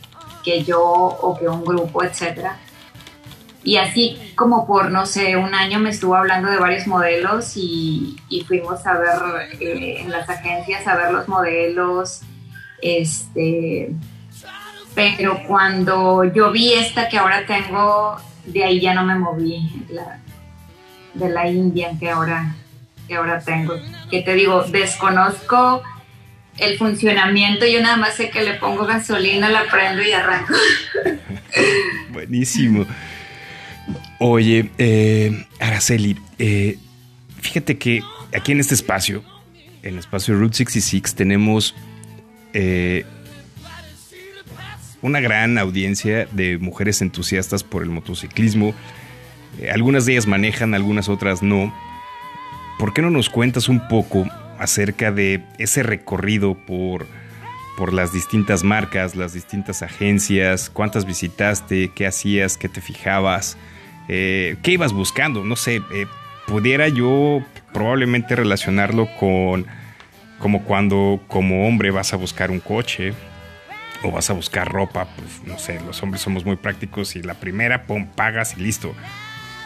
que yo o que un grupo, etcétera. Y así como por, no sé, un año me estuvo hablando de varios modelos y, fuimos a ver eh, en las agencias a ver los modelos, este, pero cuando yo vi esta que ahora tengo, de ahí ya no me moví, de la Indian que ahora, que ahora tengo. Que te digo, desconozco el funcionamiento, yo nada más sé que le pongo gasolina, la prendo y arranco. Buenísimo. Oye, eh, Araceli, eh, fíjate que aquí en este espacio, en el espacio Route 66, tenemos eh, una gran audiencia de mujeres entusiastas por el motociclismo. Eh, algunas de ellas manejan, algunas otras no. ¿Por qué no nos cuentas un poco acerca de ese recorrido por, por las distintas marcas, las distintas agencias? ¿Cuántas visitaste? ¿Qué hacías? ¿Qué te fijabas? Eh, ¿Qué ibas buscando? No sé, eh, pudiera yo probablemente relacionarlo con como cuando como hombre vas a buscar un coche o vas a buscar ropa, pues no sé, los hombres somos muy prácticos y la primera, pum, pagas y listo.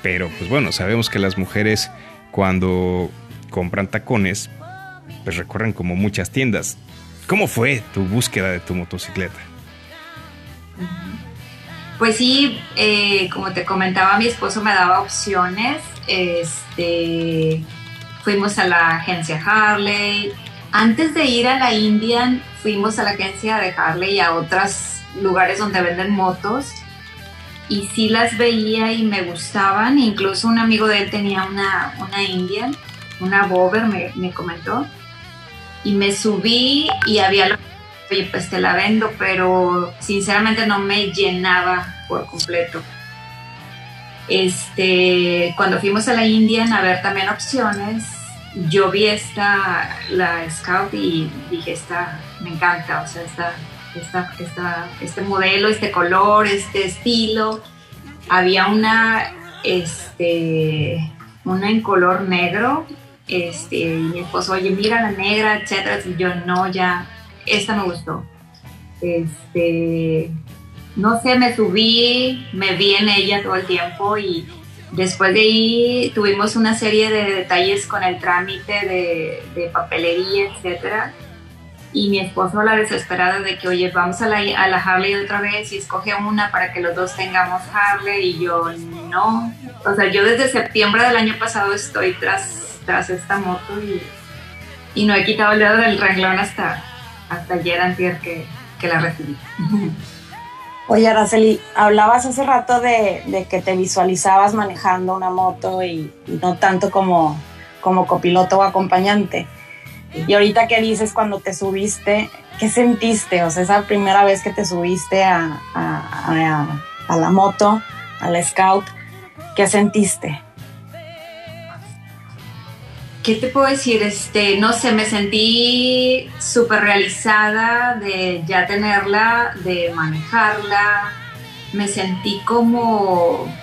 Pero pues bueno, sabemos que las mujeres cuando compran tacones, pues recorren como muchas tiendas. ¿Cómo fue tu búsqueda de tu motocicleta? Pues sí, eh, como te comentaba, mi esposo me daba opciones. Este, fuimos a la agencia Harley. Antes de ir a la Indian, fuimos a la agencia de Harley y a otros lugares donde venden motos y sí las veía y me gustaban. Incluso un amigo de él tenía una, una Indian, una Bover, me, me comentó. Y me subí y había, oye, pues te la vendo, pero sinceramente no me llenaba por completo. Este, cuando fuimos a la Indian a ver también opciones, yo vi esta, la Scout y dije, esta me encanta, o sea, esta, esta, esta, este modelo, este color, este estilo. Había una, este, una en color negro, este, y mi esposo, oye, mira la negra, etcétera, y yo, no, ya, esta me gustó. Este, no sé, me subí, me vi en ella todo el tiempo y Después de ahí tuvimos una serie de detalles con el trámite de, papelería, etcétera. Y mi esposo la desesperada de que, oye, vamos a la, a la Harley otra vez y escoge una para que los dos tengamos Harley. Y yo, no. O sea, yo desde septiembre del año pasado estoy tras, tras esta moto y, y no he quitado el dedo del renglón hasta, hasta ayer, antier, que, que la recibí. Oye, Araceli, hablabas hace rato de, que te visualizabas manejando una moto y, no tanto como, como copiloto o acompañante. Y ahorita que dices cuando te subiste, ¿qué sentiste? O sea, esa primera vez que te subiste a, a la moto, a la scout. ¿Qué sentiste? ¿Qué te puedo decir? Este, no sé, me sentí súper realizada de ya tenerla, de manejarla. Me sentí como,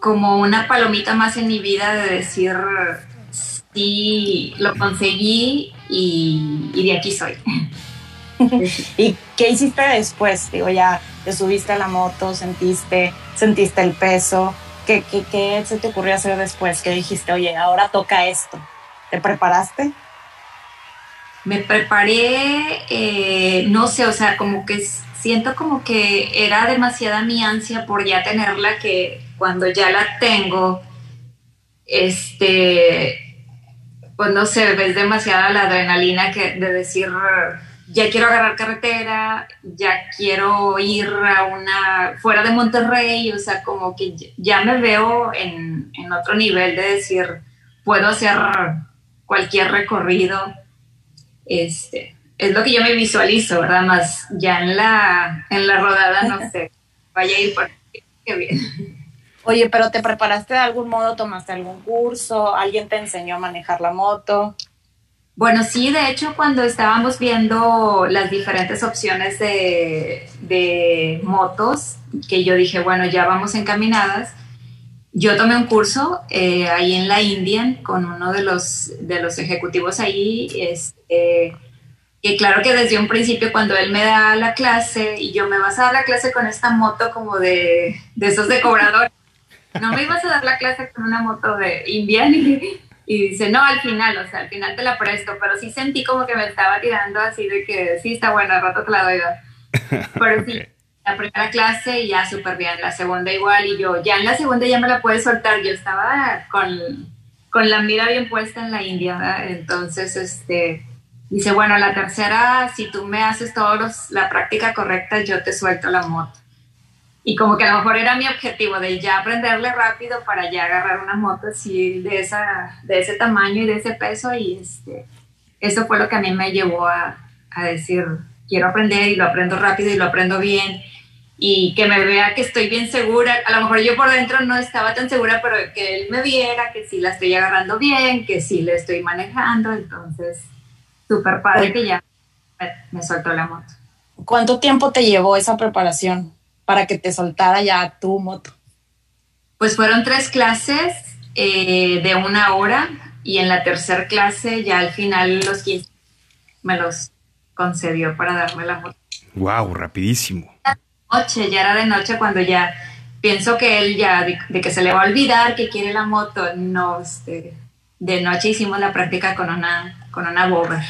como una palomita más en mi vida de decir, sí, lo conseguí y, y de aquí soy. ¿Y qué hiciste después? Digo, ya te subiste a la moto, sentiste, sentiste el peso. ¿Qué, qué, qué se te ocurrió hacer después? ¿Qué dijiste? Oye, ahora toca esto. ¿Te preparaste? Me preparé, eh, no sé, o sea, como que siento como que era demasiada mi ansia por ya tenerla que cuando ya la tengo, este, pues no sé, ves demasiada la adrenalina que de decir, ya quiero agarrar carretera, ya quiero ir a una, fuera de Monterrey, o sea, como que ya me veo en, en otro nivel de decir, puedo hacer cualquier recorrido, este, es lo que yo me visualizo, ¿verdad? Más ya en la, en la rodada, no sé, vaya a ir por qué bien. Oye, pero ¿te preparaste de algún modo? ¿Tomaste algún curso? ¿Alguien te enseñó a manejar la moto? Bueno, sí, de hecho, cuando estábamos viendo las diferentes opciones de, de, motos, que yo dije, bueno, ya vamos encaminadas, yo tomé un curso eh, ahí en la Indian con uno de los, de los ejecutivos ahí, este, que claro que desde un principio cuando él me da la clase y yo me vas a dar la clase con esta moto como de, de esos de cobrador, no me ibas a dar la clase con una moto de Indian y y dice, no, al final, o sea, al final te la presto, pero sí sentí como que me estaba tirando así de que sí está buena, al rato te la doy. Pero sí, la primera clase ya súper bien, la segunda igual, y yo ya en la segunda ya me la puedes soltar, yo estaba con, con la mira bien puesta en la India, ¿verdad? entonces, este, dice, bueno, la tercera, si tú me haces todos la práctica correcta, yo te suelto la moto y como que a lo mejor era mi objetivo de ya aprenderle rápido para ya agarrar una moto así de, esa, de ese tamaño y de ese peso y este, eso fue lo que a mí me llevó a, a decir, quiero aprender y lo aprendo rápido y lo aprendo bien y que me vea que estoy bien segura. A lo mejor yo por dentro no estaba tan segura, pero que él me viera que sí la estoy agarrando bien, que sí le estoy manejando. Entonces, súper padre que ya me, me, soltó la moto. ¿Cuánto tiempo te llevó esa preparación? Para que te soltara ya tu moto? Pues fueron tres clases eh, de una hora y en la tercera clase ya al final los 15 me los concedió para darme la moto. Wow, rapidísimo. Noche, ya era de noche cuando ya pienso que él ya de, de que se le va a olvidar que quiere la moto. No, este, de noche hicimos la práctica con una con una bober.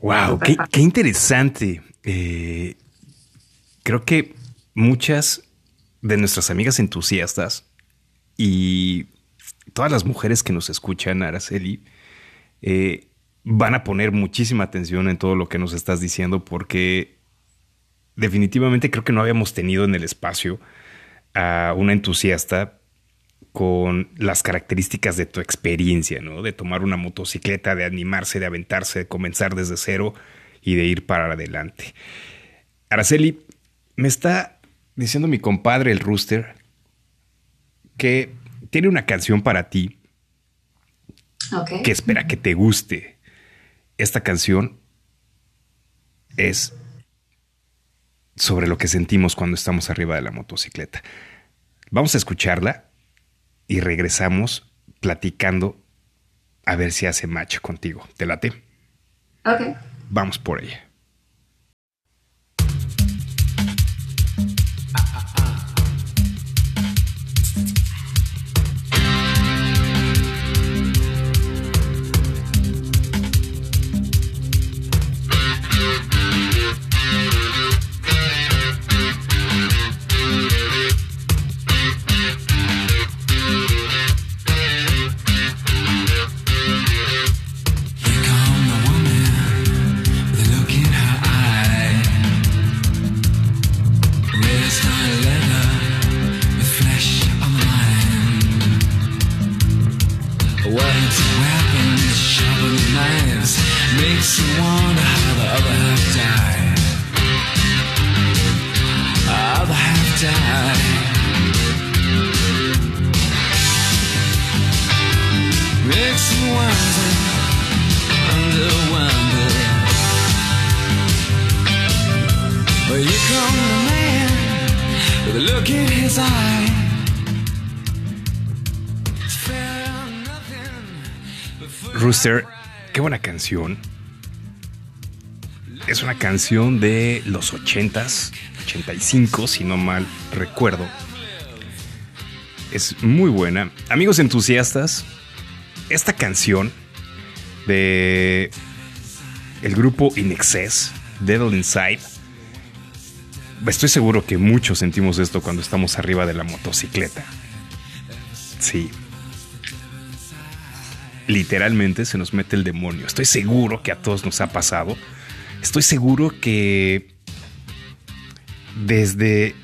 Wow, qué, qué, interesante. Eh, creo que muchas de nuestras amigas entusiastas y todas las mujeres que nos escuchan, Araceli, eh, van a poner muchísima atención en todo lo que nos estás diciendo porque definitivamente creo que no habíamos tenido en el espacio a una entusiasta con las características de tu experiencia, ¿no? De tomar una motocicleta, de animarse, de aventarse, de comenzar desde cero y de ir para adelante. Araceli, me está diciendo mi compadre el Rooster que tiene una canción para ti okay. que espera que te guste. Esta canción es sobre lo que sentimos cuando estamos arriba de la motocicleta. Vamos a escucharla y regresamos platicando a ver si hace match contigo. ¿Te late? Ok. Vamos por ella. Rooster, qué buena canción. Es una canción de los 80s, 85, si no mal recuerdo. Es muy buena. Amigos entusiastas, esta canción de el grupo In Excess, Devil Inside, estoy seguro que muchos sentimos esto cuando estamos arriba de la motocicleta. Sí, literalmente se nos mete el demonio. Estoy seguro que a todos nos ha pasado. Estoy seguro que desde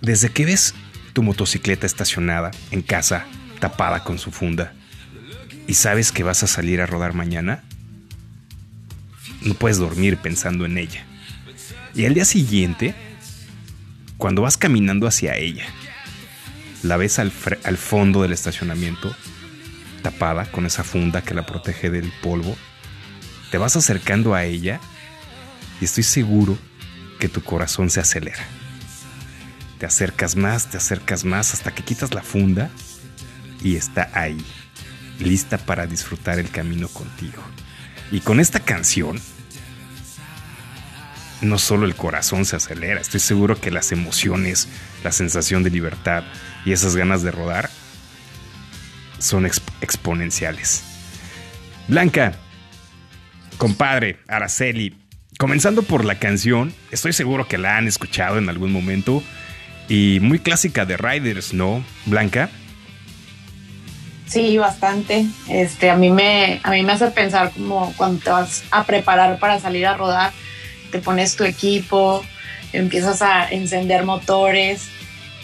desde que ves tu motocicleta estacionada en casa, tapada con su funda, y sabes que vas a salir a rodar mañana, no puedes dormir pensando en ella. Y al día siguiente, cuando vas caminando hacia ella, la ves al, al fondo del estacionamiento, tapada con esa funda que la protege del polvo, te vas acercando a ella y estoy seguro que tu corazón se acelera. Te acercas más, te acercas más hasta que quitas la funda y está ahí, lista para disfrutar el camino contigo. Y con esta canción, no solo el corazón se acelera, estoy seguro que las emociones, la sensación de libertad y esas ganas de rodar son exp- exponenciales. Blanca, compadre, Araceli, comenzando por la canción, estoy seguro que la han escuchado en algún momento y muy clásica de Riders, ¿no, Blanca? Sí, bastante. Este, a mí me, a mí me hace pensar como cuando te vas a preparar para salir a rodar, te pones tu equipo, empiezas a encender motores,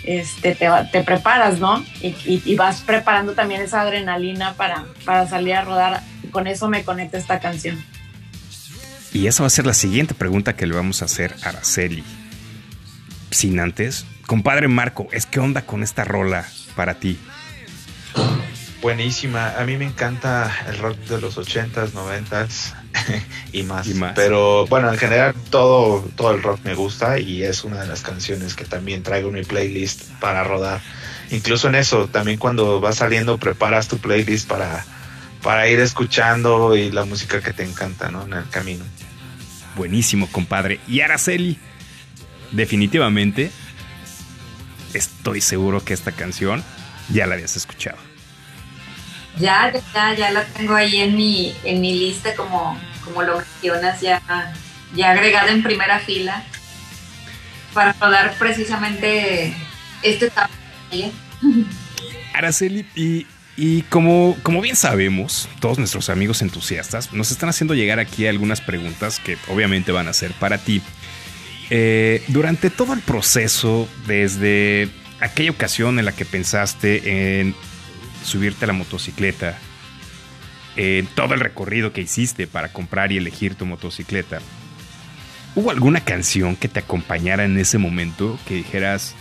este, te, te preparas, ¿no? Y, y- y vas preparando también esa adrenalina para, para salir a rodar. Con eso me conecta esta canción. Y esa va a ser la siguiente pregunta que le vamos a hacer a Araceli. Sin antes, compadre Marco, ¿es qué onda con esta rola para ti? Buenísima. A mí me encanta el rock de los 80s, 90s y más. Y más. Pero bueno, en general todo, todo el rock me gusta y es una de las canciones que también traigo en mi playlist para rodar. Incluso en eso, también cuando vas saliendo preparas tu playlist para, para ir escuchando y la música que te encanta, ¿no? En el camino. Buenísimo, compadre. Y Araceli, definitivamente, estoy seguro que esta canción ya la habías escuchado. Ya, ya, ya la tengo ahí en mi, en mi lista, como, como lo mencionas, ya, ya agregada en primera fila para rodar precisamente este etapa. Araceli, y, y como, como bien sabemos, todos nuestros amigos entusiastas nos están haciendo llegar aquí algunas preguntas que obviamente van a ser para ti. Eh, durante todo el proceso, desde aquella ocasión en la que pensaste en subirte a la motocicleta, en todo el recorrido que hiciste para comprar y elegir tu motocicleta, ¿hubo alguna canción que te acompañara en ese momento que dijeras,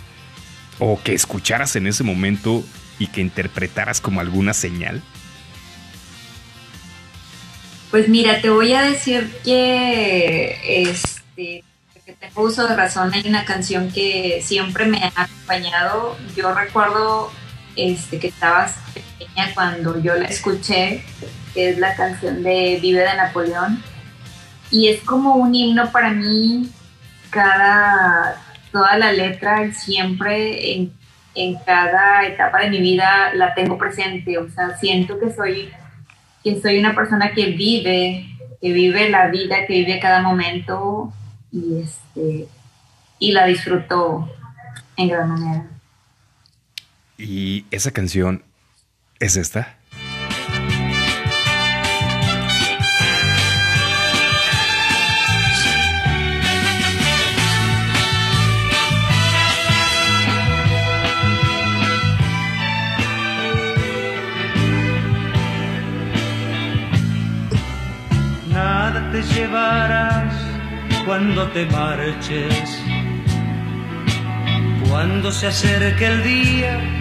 o que escucharas en ese momento y que interpretaras como alguna señal? Pues mira, te voy a decir que este que tengo uso de razón, hay una canción que siempre me ha acompañado. Yo recuerdo este, que estabas pequeña cuando yo la escuché, es la canción de Vive de Napoleón. Y es como un himno para mí, cada, toda la letra siempre en, en cada etapa de mi vida la tengo presente. O sea, siento que soy que soy una persona que vive, que vive la vida, que vive cada momento y este y la disfruto en gran manera. Y esa canción es esta. Nada te llevarás cuando te marches. cuando se acerque el día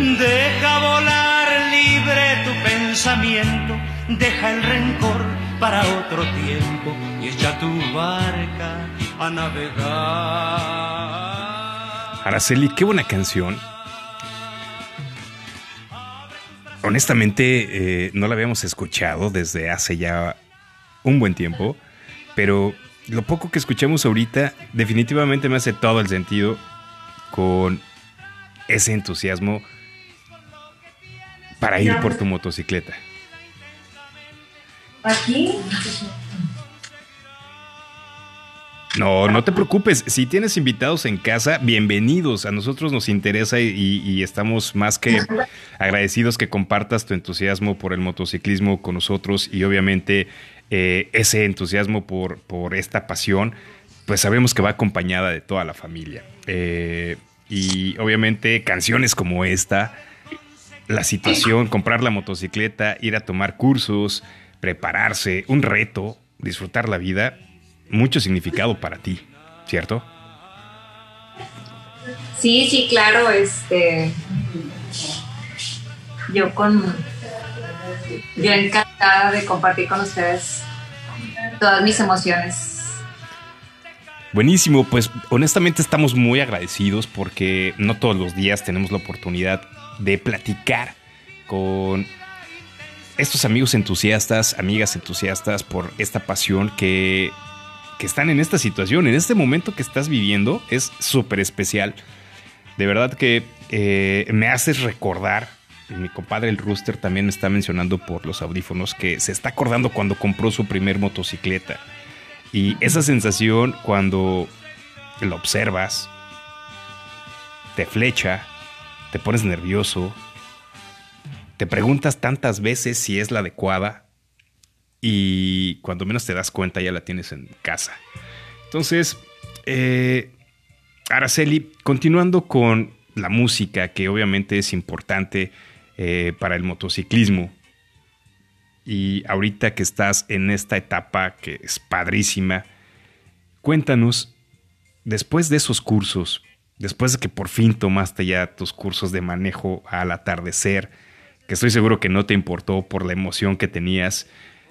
Deja volar libre tu pensamiento, deja el rencor para otro tiempo y echa tu barca a navegar. Araceli, qué buena canción. Honestamente, eh, no la habíamos escuchado desde hace ya un buen tiempo, pero lo poco que escuchamos ahorita definitivamente me hace todo el sentido con ese entusiasmo para ir por tu motocicleta. Aquí. No, no te preocupes. Si tienes invitados en casa, bienvenidos. A nosotros nos interesa y, y estamos más que agradecidos que compartas tu entusiasmo por el motociclismo con nosotros y obviamente eh, ese entusiasmo por, por esta pasión, pues sabemos que va acompañada de toda la familia. Eh, y obviamente canciones como esta, la situación, comprar la motocicleta, ir a tomar cursos, prepararse, un reto, disfrutar la vida, mucho significado para ti, ¿cierto? Sí, sí, claro, este. Yo con. Yo encantada de compartir con ustedes todas mis emociones. Buenísimo, pues honestamente estamos muy agradecidos porque no todos los días tenemos la oportunidad de platicar con estos amigos entusiastas, amigas entusiastas por esta pasión que, que están en esta situación, en este momento que estás viviendo, es súper especial. De verdad que eh, me haces recordar, mi compadre el Rooster también me está mencionando por los audífonos que se está acordando cuando compró su primer motocicleta. Y esa sensación cuando lo observas, te flecha, te pones nervioso, te preguntas tantas veces si es la adecuada y cuando menos te das cuenta ya la tienes en casa. Entonces, eh, Araceli, continuando con la música, que obviamente es importante eh, para el motociclismo, y ahorita que estás en esta etapa que es padrísima, cuéntanos, después de esos cursos, después de que por fin tomaste ya tus cursos de manejo al atardecer, que estoy seguro que no te importó por la emoción que tenías,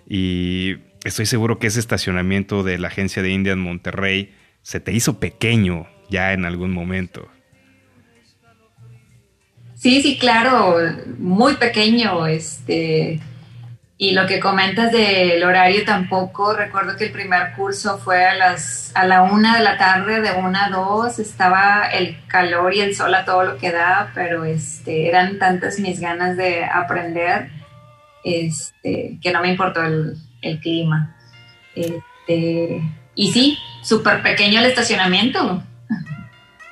y estoy seguro que ese estacionamiento de la agencia de India en Monterrey se te hizo pequeño ya en algún momento. Sí, sí, claro, muy pequeño, este, y lo que comentas del horario tampoco, recuerdo que el primer curso fue a las a la una de la tarde, de una a dos, estaba el calor y el sol a todo lo que da, pero este, eran tantas mis ganas de aprender este, que no me importó el, el clima. Este, y sí, súper pequeño el estacionamiento.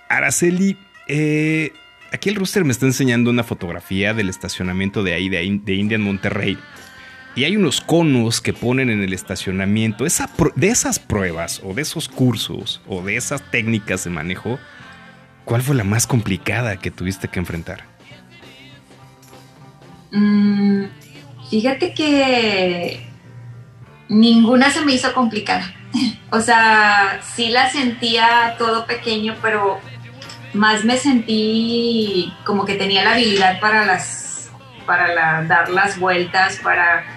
Araceli, eh, aquí el rooster me está enseñando una fotografía del estacionamiento de ahí, de, de India en Monterrey. Y hay unos conos que ponen en el estacionamiento. Esa, de esas pruebas o de esos cursos o de esas técnicas de manejo, ¿cuál fue la más complicada que tuviste que enfrentar? Mm, fíjate que ninguna se me hizo complicada. O sea, sí la sentía todo pequeño, pero más me sentí como que tenía la habilidad para las para dar las vueltas, para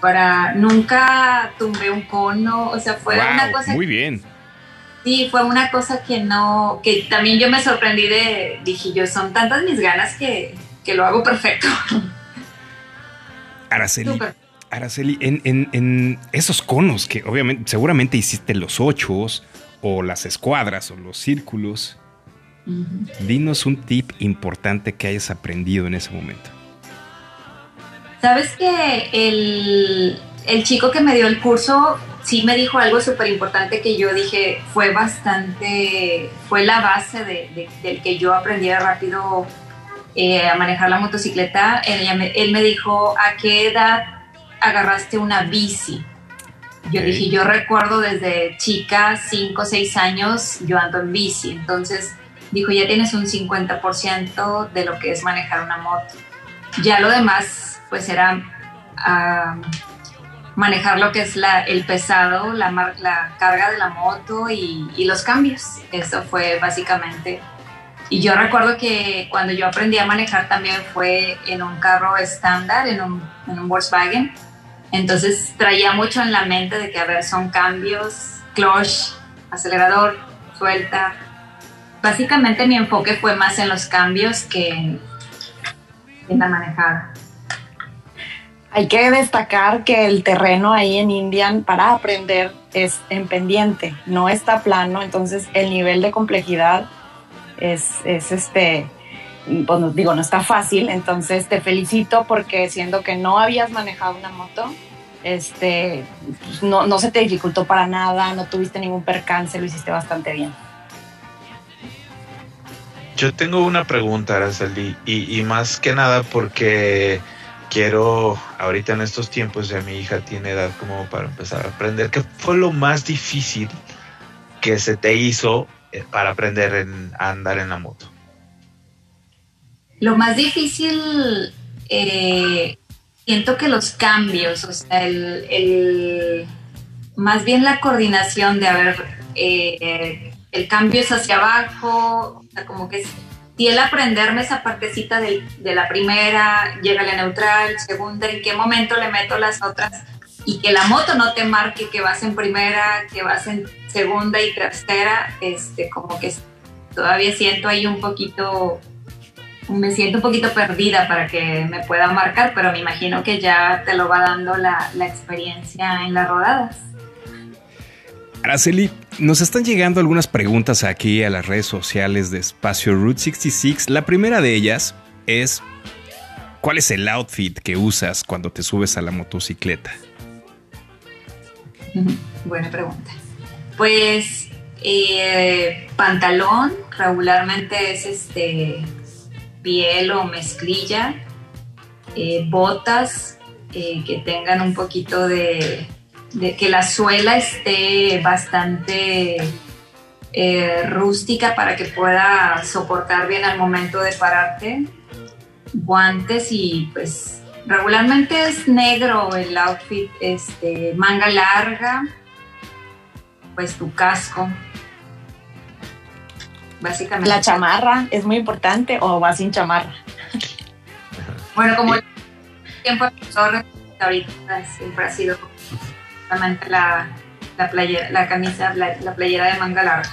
para nunca tumbé un cono, o sea, fue Wow, una cosa muy bien. Sí, fue una cosa que no, que también yo me sorprendí de, dije yo, son tantas mis ganas que, que lo hago perfecto. Araceli. Araceli, en, en- en esos conos que obviamente, seguramente hiciste los ochos o las escuadras o los círculos, dinos un tip importante que hayas aprendido en ese momento. Sabes que el, el chico que me dio el curso sí me dijo algo súper importante que yo dije fue bastante, fue la base de, del que yo aprendiera rápido eh, a manejar la motocicleta. Él, él, me dijo, ¿a qué edad agarraste una bici? Yo dije, yo recuerdo desde chica, 5 o 6 años, yo ando en bici. Entonces dijo, ya tienes un 50% de lo que es manejar una moto. Ya lo demás, pues era manejar lo que es el pesado, la, carga de la moto y, los cambios. Eso fue básicamente. Y yo recuerdo que cuando yo aprendí a manejar también fue en un carro estándar, en un, en un Volkswagen. Entonces traía mucho en la mente de que, a ver, son cambios, clutch, acelerador, suelta. Básicamente mi enfoque fue más en los cambios que en, en la manejada. Hay que destacar que el terreno ahí en Indian para aprender es en pendiente, no está plano, entonces el nivel de complejidad es, es este, pues digo, no está fácil, entonces te felicito porque siendo que no habías manejado una moto, este, pues no, no se te dificultó para nada, no tuviste ningún percance, lo hiciste bastante bien. Yo tengo una pregunta, Araceli, y más que nada porque quiero, ahorita en estos tiempos ya mi hija tiene edad como para empezar a aprender. ¿Qué fue lo más difícil que se te hizo eh, para aprender a andar en la moto? Lo más difícil, eh, siento que los cambios, o sea, el, más bien la coordinación de, haber eh, el cambio es hacia abajo, o sea, como que y el aprenderme esa partecita de, la primera, llega la neutral, segunda, en qué momento le meto las otras y que la moto no te marque que vas en primera, que vas en segunda y tercera, este, como que todavía siento ahí un poquito, me siento un poquito perdida para que me pueda marcar, pero me imagino que ya te lo va dando la, la experiencia en las rodadas. Araceli, nos están llegando algunas preguntas aquí a las redes sociales de Espacio Route 66. La primera de ellas es, ¿cuál es el outfit que usas cuando te subes a la motocicleta? Buena pregunta. Pues eh, pantalón, regularmente es este piel o mezclilla, eh, botas eh, que tengan un poquito de de que la suela esté bastante eh, rústica para que pueda soportar bien al momento de pararte. Guantes y pues regularmente es negro el outfit, este, manga larga, pues tu casco. Básicamente. La chamarra es muy importante o va sin chamarra. Bueno, como el tiempo ahorita siempre ha sido la, la, playera, la camisa, la, playera de manga larga.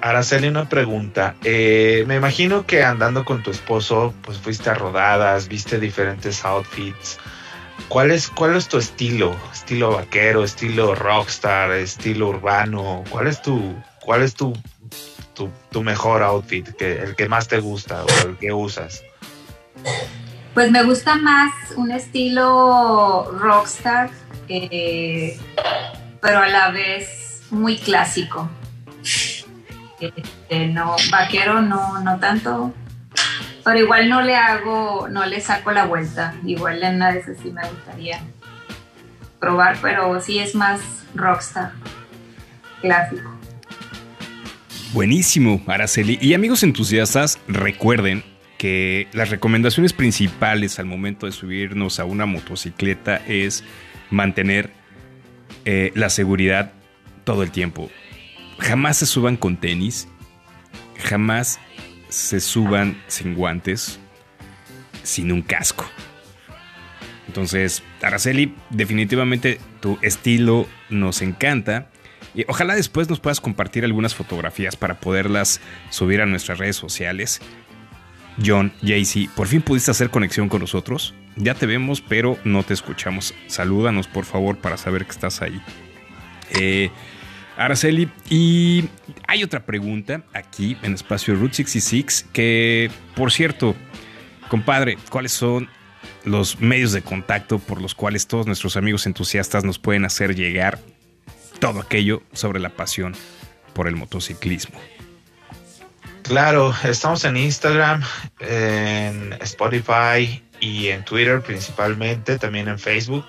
Araceli, una pregunta. Eh, me imagino que andando con tu esposo, pues fuiste a rodadas, viste diferentes outfits. ¿Cuál es, cuál es tu estilo? ¿Estilo vaquero, estilo rockstar, estilo urbano? ¿Cuál es tu, cuál es tu, tu, tu mejor outfit, que, el que más te gusta o el que usas? Pues me gusta más un estilo rockstar, eh, pero a la vez muy clásico. Este, no, vaquero no, no tanto, pero igual no le hago, no le saco la vuelta. Igual en una de sí me gustaría probar, pero sí es más rockstar, clásico. Buenísimo, Araceli. Y amigos entusiastas, recuerden que las recomendaciones principales al momento de subirnos a una motocicleta es mantener eh, la seguridad todo el tiempo. Jamás se suban con tenis, jamás se suban sin guantes, sin un casco. Entonces, Araceli, definitivamente tu estilo nos encanta. Y ojalá después nos puedas compartir algunas fotografías para poderlas subir a nuestras redes sociales. John, Jaycee, por fin pudiste hacer conexión con nosotros. Ya te vemos, pero no te escuchamos. Salúdanos, por favor, para saber que estás ahí. Eh, Araceli, y hay otra pregunta aquí en espacio Route 66 que, por cierto, compadre, ¿cuáles son los medios de contacto por los cuales todos nuestros amigos entusiastas nos pueden hacer llegar todo aquello sobre la pasión por el motociclismo. Claro, estamos en Instagram, en Spotify y en Twitter principalmente, también en Facebook.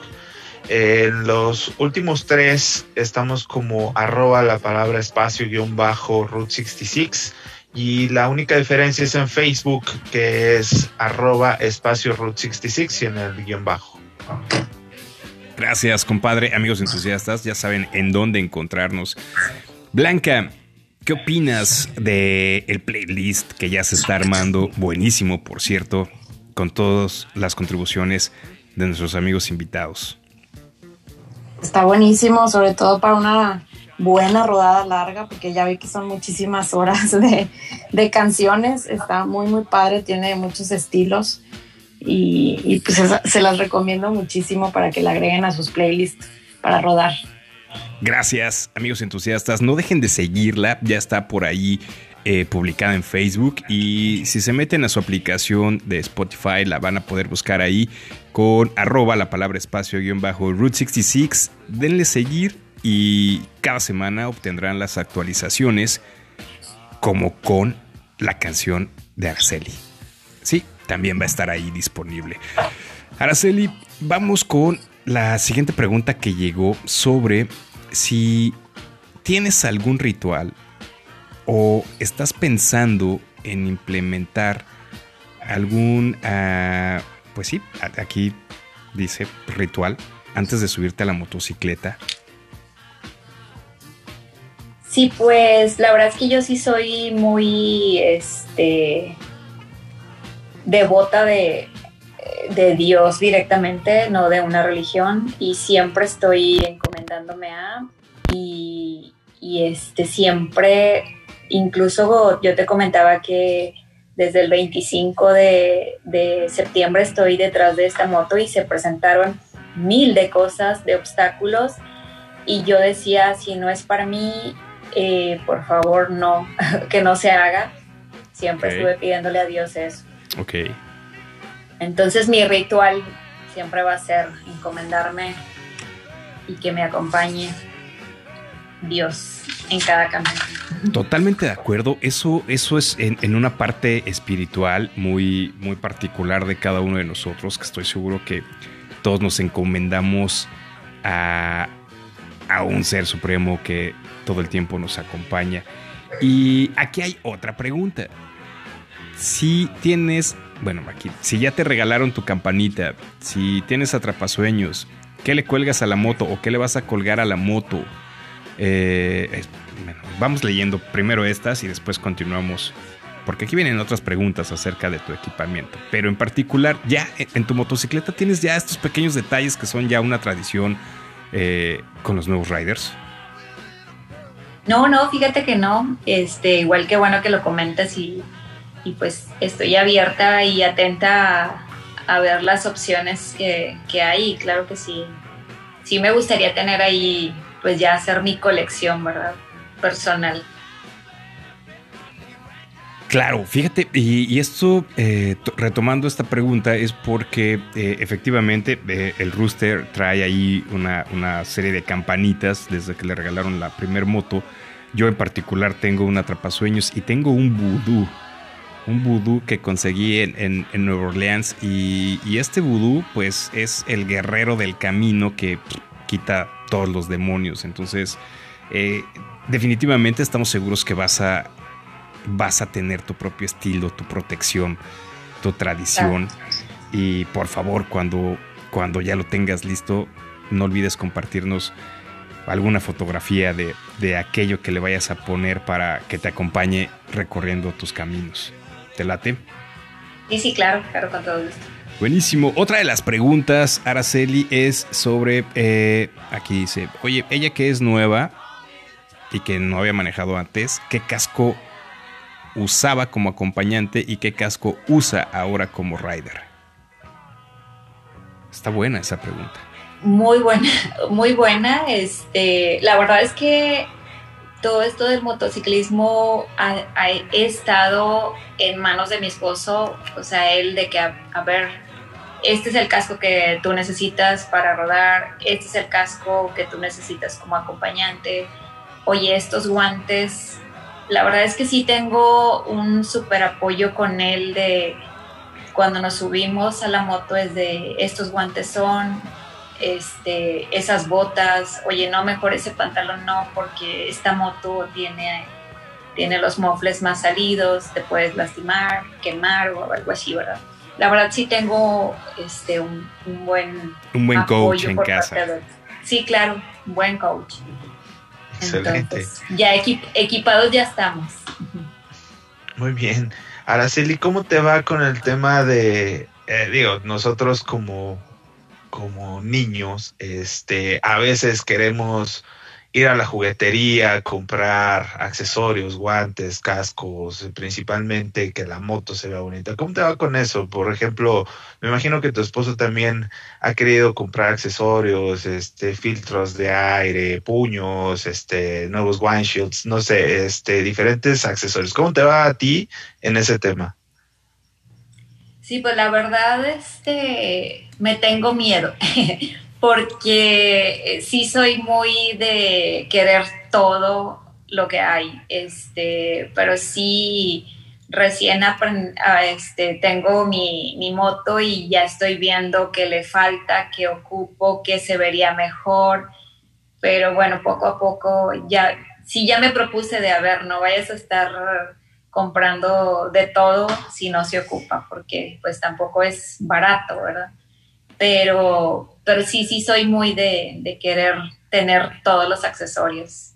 En los últimos tres estamos como arroba la palabra espacio guion bajo Route 66 y la única diferencia es en Facebook que es arroba espacio Route 66 y en el guion bajo. Gracias, compadre. Amigos entusiastas, ya saben en dónde encontrarnos. Blanca, ¿qué opinas de el playlist que ya se está armando? Buenísimo, por cierto, con todas las contribuciones de nuestros amigos invitados. Está buenísimo, sobre todo para una buena rodada larga, porque ya vi que son muchísimas horas de, de canciones. Está muy, muy padre, tiene muchos estilos y, pues se las recomiendo muchísimo para que la agreguen a sus playlists para rodar. Gracias, amigos entusiastas. No dejen de seguirla, ya está por ahí eh, publicada en Facebook y si se meten a su aplicación de Spotify la van a poder buscar ahí con arroba la palabra espacio guion bajo Route 66. Denle seguir y cada semana obtendrán las actualizaciones como con la canción de Araceli. Sí, también va a estar ahí disponible. Araceli, vamos con la siguiente pregunta que llegó sobre si tienes algún ritual o estás pensando en implementar algún, uh, pues sí, aquí dice ritual antes de subirte a la motocicleta. Sí, pues la verdad es que yo sí soy muy, este, devota de, de Dios directamente, no de una religión, y siempre estoy encomendándome a, y este, siempre, incluso yo te comentaba que desde el 25 de, de, septiembre estoy detrás de esta moto y se presentaron mil de cosas, de obstáculos, y yo decía, si no es para mí, eh, por favor, no, que no se haga. Siempre estuve pidiéndole a Dios eso. Ok. Entonces mi ritual siempre va a ser encomendarme y que me acompañe Dios en cada camino. Totalmente de acuerdo. Eso, eso es en, una parte espiritual muy, muy particular de cada uno de nosotros, que estoy seguro que todos nos encomendamos a, a un ser supremo que todo el tiempo nos acompaña. Y aquí hay otra pregunta si tienes, bueno, aquí, si ya te regalaron tu campanita, si tienes atrapasueños, ¿qué le cuelgas a la moto o qué le vas a colgar a la moto? Eh, vamos leyendo primero estas y después continuamos. Porque aquí vienen otras preguntas acerca de tu equipamiento. Pero en particular, ya en tu motocicleta tienes ya estos pequeños detalles que son ya una tradición eh, con los nuevos riders. No, no, fíjate que no. Este, igual que bueno que lo comentas y y pues estoy abierta y atenta a, ver las opciones que, hay claro que sí, sí me gustaría tener ahí pues ya hacer mi colección, ¿verdad? Personal. Claro, fíjate, y, esto, eh, retomando esta pregunta, es porque eh, efectivamente eh, el Rooster trae ahí una, una, serie de campanitas desde que le regalaron la primer moto. Yo en particular tengo un atrapasueños y tengo un vudú un vudú que conseguí en, en, Nueva Orleans y, este vudú pues es el guerrero del camino que quita todos los demonios. Entonces eh, definitivamente estamos seguros que vas a, vas a tener tu propio estilo, tu protección, tu tradición. Y por favor cuando, cuando ya lo tengas listo no olvides compartirnos alguna fotografía de, de aquello que le vayas a poner para que te acompañe recorriendo tus caminos. ¿Te late? Sí, sí, claro, claro, con todo gusto. Buenísimo. Otra de las preguntas, Araceli, es sobre, eh, aquí dice, oye, ella que es nueva y que no había manejado antes, ¿qué casco usaba como acompañante y qué casco usa ahora como rider? Está buena esa pregunta. Muy buena, muy buena. Este, la verdad es que todo esto del motociclismo ha, estado en manos de mi esposo, o sea, él de que, a, ver, este es el casco que tú necesitas para rodar, este es el casco que tú necesitas como acompañante, oye, estos guantes, la verdad es que sí tengo un súper apoyo con él de cuando nos subimos a la moto es de estos guantes son, este, esas botas, oye, no, mejor ese pantalón no, porque esta moto tiene, tiene los mofles más salidos, te puedes lastimar, quemar o algo así, ¿verdad? La verdad sí tengo este, un, buen... Un buen coach en casa. sí, claro, un buen coach. Excelente. ya equipados ya estamos. Muy bien. Araceli, ¿cómo te va con el tema de, eh, digo, nosotros como, como niños, este, a veces queremos ir a la juguetería, comprar accesorios, guantes, cascos, principalmente que la moto se vea bonita. ¿Cómo te va con eso? Por ejemplo, me imagino que tu esposo también ha querido comprar accesorios, este, filtros de aire, puños, este, nuevos windshields, no sé, este, diferentes accesorios. ¿Cómo te va a ti en ese tema? Sí, pues la verdad, este, me tengo miedo. porque eh, sí soy muy de querer todo lo que hay, este, pero sí recién este, tengo mi, mi, moto y ya estoy viendo qué le falta, qué ocupo, qué se vería mejor, pero bueno, poco a poco ya, sí ya me propuse de, a ver, no vayas a estar comprando de todo si no se ocupa, porque pues tampoco es barato, ¿verdad? Pero pero sí, sí soy muy de, querer tener todos los accesorios.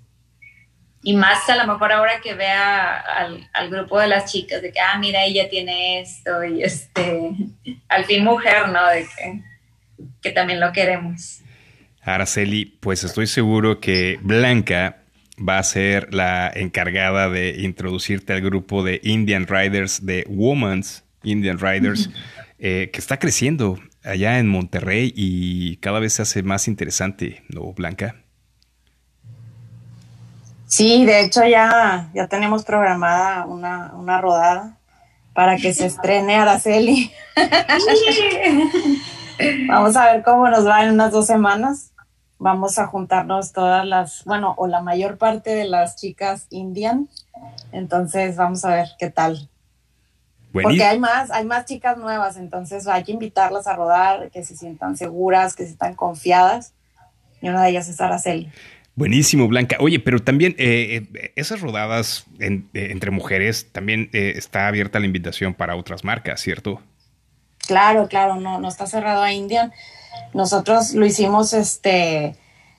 Y más a lo mejor ahora que vea al, grupo de las chicas, de que, ah, mira, ella tiene esto, y este, al fin mujer, ¿no? De que, que también lo queremos. Araceli, pues estoy seguro que Blanca va a ser la encargada de introducirte al grupo de Indian Riders, de Women's Indian Riders, eh, que está creciendo allá en Monterrey y cada vez se hace más interesante, ¿no, Blanca? Sí, de hecho ya, ya tenemos programada una, rodada para que se estrene Araceli. Vamos a ver cómo nos va en unas dos semanas. Vamos a juntarnos todas las, bueno, o la mayor parte de las chicas indian. Entonces vamos a ver qué tal. Porque hay más, hay más chicas nuevas, entonces hay que invitarlas a rodar, que se sientan seguras, que se sientan confiadas. Y una de ellas es Araceli. Buenísimo, Blanca. Oye, pero también eh, eh, esas rodadas eh, entre mujeres, también está abierta la invitación para otras marcas, ¿cierto? Claro, claro, no, no está cerrado a Indian. Nosotros lo hicimos este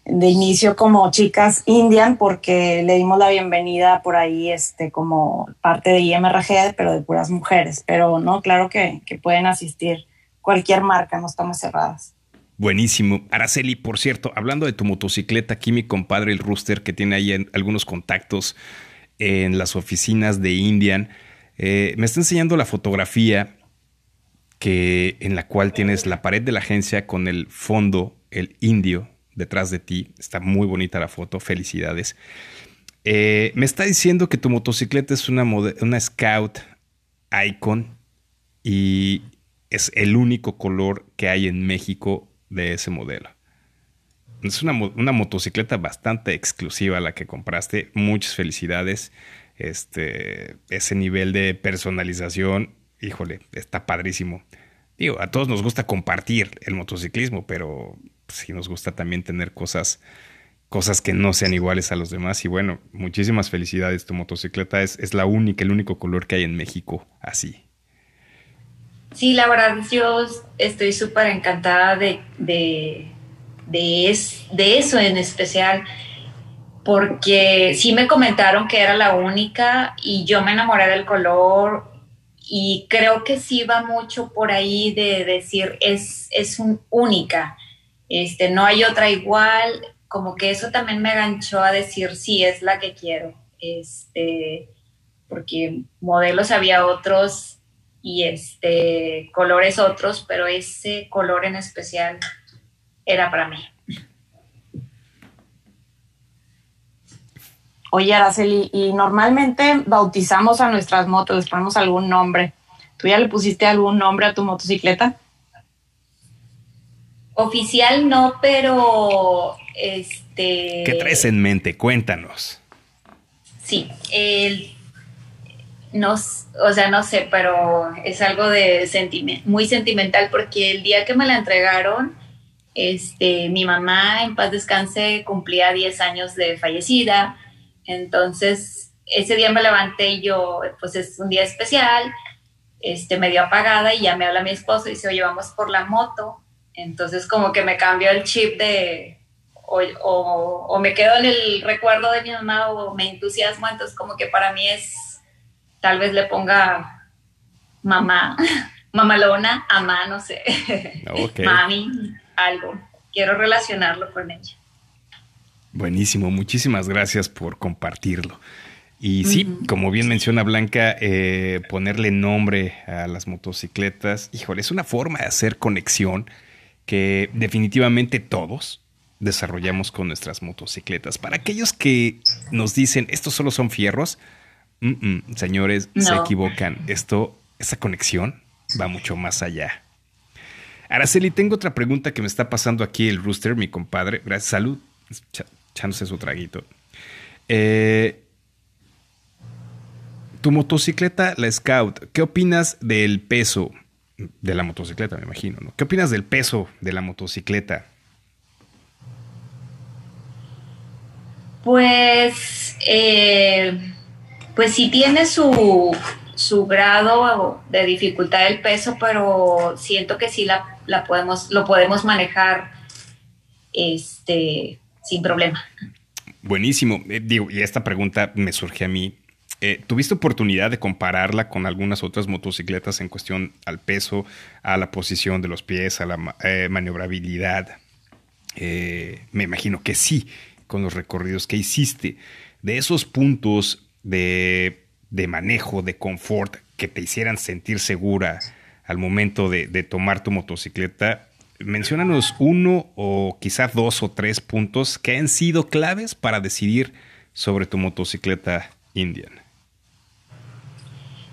de inicio como chicas Indian porque le dimos la bienvenida por ahí este como parte de IMRG pero de puras mujeres pero no claro que, pueden asistir cualquier marca no estamos cerradas Buenísimo. Araceli, por cierto, hablando de tu motocicleta, aquí mi compadre el Rooster, que tiene ahí algunos contactos en las oficinas de Indian, eh, me está enseñando la fotografía que, en la cual tienes la pared de la agencia con el fondo, el indio, detrás de ti. Está muy bonita la foto, felicidades. Eh, me está diciendo que tu motocicleta es una, una Scout Icon y es el único color que hay en México de ese modelo. Es una, una, motocicleta bastante exclusiva la que compraste. Muchas felicidades. Este, ese nivel de personalización, híjole, está padrísimo. Digo, a todos nos gusta compartir el motociclismo, pero sí nos gusta también tener cosas, cosas que no sean iguales a los demás. Y bueno, muchísimas felicidades. Tu motocicleta es, es la única, el único color que hay en México así. Sí, la verdad, yo estoy súper encantada de, de, de, de eso en especial, porque sí me comentaron que era la única y yo me enamoré del color y creo que sí va mucho por ahí de decir es, es un, única este, no hay otra igual, como que eso también me ganchó a decir, sí, es la que quiero, este, porque modelos había otros y este, colores otros, pero ese color en especial era para mí. Oye, Araceli, y normalmente bautizamos a nuestras motos, les ponemos algún nombre. ¿Tú ya le pusiste algún nombre a tu motocicleta? Oficial no, pero este. ¿Qué traes en mente? Cuéntanos. Sí, el, no, o sea, no sé, pero es algo de muy sentimental porque el día que me la entregaron, este, mi mamá en paz descanse cumplía 10 años de fallecida, entonces ese día me levanté y yo, pues es un día especial, este, medio apagada y ya me habla mi esposo y dice, oye, vamos por la moto, entonces como que me cambió el chip de, o, o, me quedo en el recuerdo de mi mamá o me entusiasmo, entonces como que para mí es, tal vez le ponga mamá, mamalona, amá, no sé, mami, algo, quiero relacionarlo con ella. Buenísimo, muchísimas gracias por compartirlo. Y sí, como bien menciona Blanca, eh, ponerle nombre a las motocicletas, híjole, es una forma de hacer conexión que definitivamente todos desarrollamos con nuestras motocicletas. Para aquellos que nos dicen, estos solo son fierros, señores, se equivocan. Esto, esa conexión va mucho más allá. Araceli, tengo otra pregunta que me está pasando aquí el rooster, mi compadre. Gracias, salud. Echándose su traguito. Eh, tu motocicleta, la Scout, ¿qué opinas del peso de la motocicleta, me imagino? ¿no? ¿Qué opinas del peso de la motocicleta? Pues, eh, pues sí tiene su, su grado de dificultad del peso, pero siento que sí la, la podemos, lo podemos manejar este, sin problema. Buenísimo. Eh, digo, y esta pregunta me surge a mí. Eh, ¿Tuviste oportunidad de compararla con algunas otras motocicletas en cuestión al peso, a la posición de los pies, a la eh, maniobrabilidad? me imagino que sí, con los recorridos que hiciste. De esos puntos de, manejo, de confort, que te hicieran sentir segura al momento de, de tomar tu motocicleta, menciónanos uno o quizás dos o tres puntos que han sido claves para decidir sobre tu motocicleta Indian.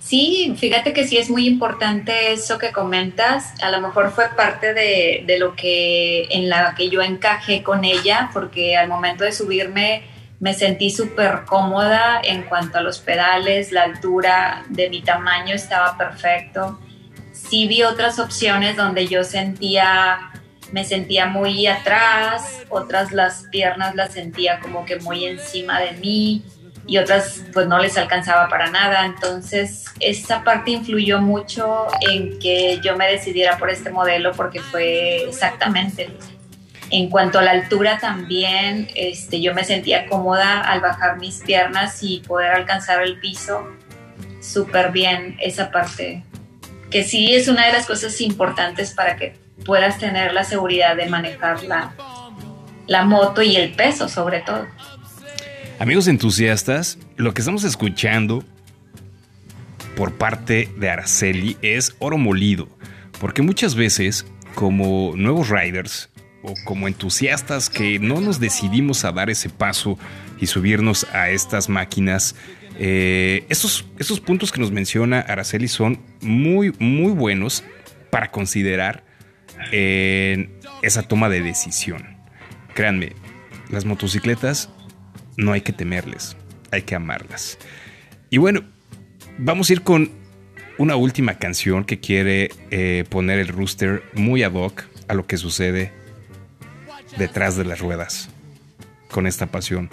Sí, fíjate que sí es muy importante eso que comentas. A lo mejor fue parte de, de, lo que en la que yo encajé con ella, porque al momento de subirme me sentí súper cómoda en cuanto a los pedales, la altura de mi tamaño estaba perfecto sí vi otras opciones donde yo sentía, me sentía muy atrás, otras las piernas las sentía como que muy encima de mí y otras pues no les alcanzaba para nada. Entonces esa parte influyó mucho en que yo me decidiera por este modelo porque fue exactamente en cuanto a la altura también, este, yo me sentía cómoda al bajar mis piernas y poder alcanzar el piso súper bien esa parte que sí es una de las cosas importantes para que puedas tener la seguridad de manejar la, moto y el peso sobre todo. Amigos entusiastas, lo que estamos escuchando por parte de Araceli es oro molido, porque muchas veces como nuevos riders o como entusiastas que no nos decidimos a dar ese paso y subirnos a estas máquinas, eh, estos, puntos que nos menciona Araceli son muy, muy buenos para considerar en esa toma de decisión. Créanme, las motocicletas no hay que temerles, hay que amarlas. Y bueno, vamos a ir con una última canción que quiere eh, poner el rooster muy ad hoc a lo que sucede detrás de las ruedas con esta pasión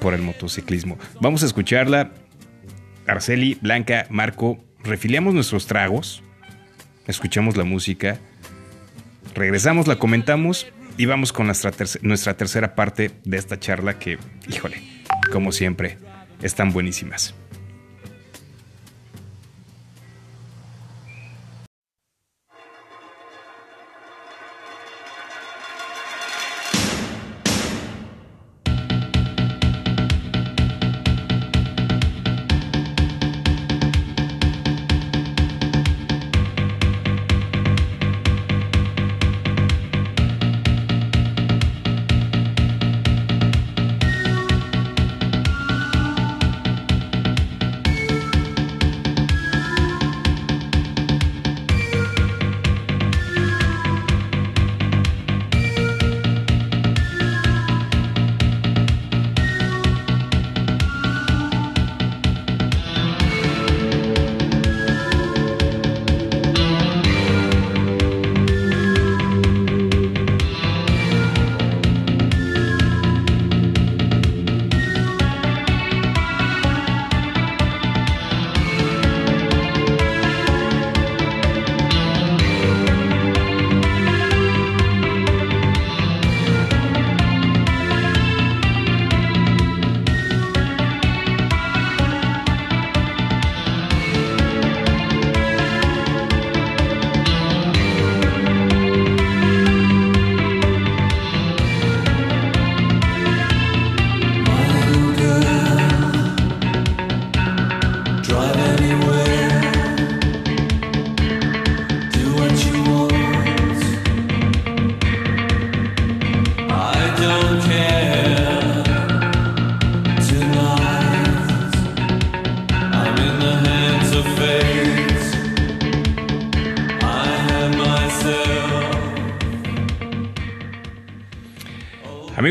por el motociclismo. Vamos a escucharla. Arceli, Blanca, Marco, refiliamos nuestros tragos, escuchamos la música, regresamos, la comentamos y vamos con nuestra, nuestra tercera parte de esta charla que, híjole, como siempre, están buenísimas.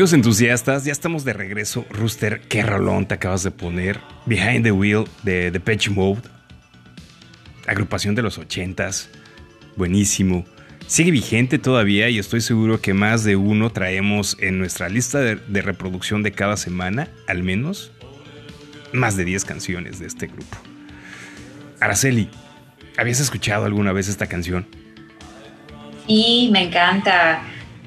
Amigos entusiastas, ya estamos de regreso. Rooster, qué rolón te acabas de poner. Behind the Wheel de The Patch Mode. Agrupación de los ochentas. Buenísimo. Sigue vigente todavía y estoy seguro que más de uno traemos en nuestra lista de, de reproducción de cada semana, al menos, más de 10 canciones de este grupo. Araceli, ¿habías escuchado alguna vez esta canción? Sí, me encanta.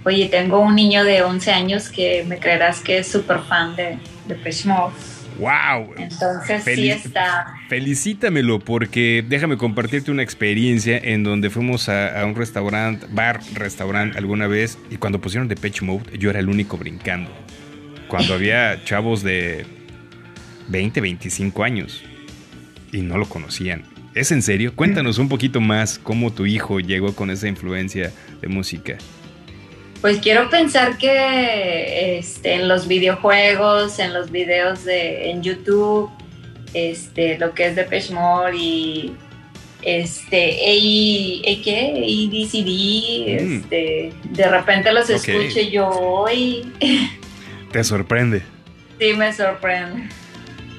Oye, tengo un niño de 11 años que me creerás que es súper fan de, de Mode. ¡Wow! Entonces sí está. Felicítamelo porque déjame compartirte una experiencia en donde fuimos a, a un restaurante, bar, restaurante alguna vez y cuando pusieron Depeche Mode yo era el único brincando. Cuando había chavos de 20, 25 años y no lo conocían. ¿Es en serio? Cuéntanos un poquito más cómo tu hijo llegó con esa influencia de música. Pues quiero pensar que este, en los videojuegos, en los videos de en YouTube, este, lo que es Depeche Mode y este, ¿A qué? ADCD, Mm. este, de repente los Ok. escucho y yo, y Te sorprende. sí me sorprende.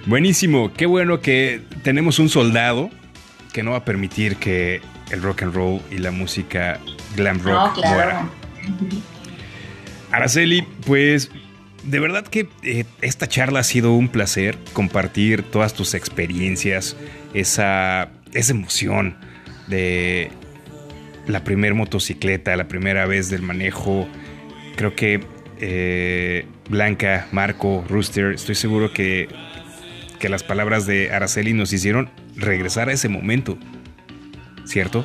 Buenísimo, qué bueno que tenemos un soldado que no va a permitir que el rock and roll y la música glam rock No, claro. mueran. Araceli, pues de verdad que eh, esta charla ha sido un placer compartir todas tus experiencias, esa, esa emoción de la primer motocicleta, la primera vez del manejo. Creo que eh, Blanca, Marco, Rooster, estoy seguro que, que las palabras de Araceli nos hicieron regresar a ese momento, ¿cierto?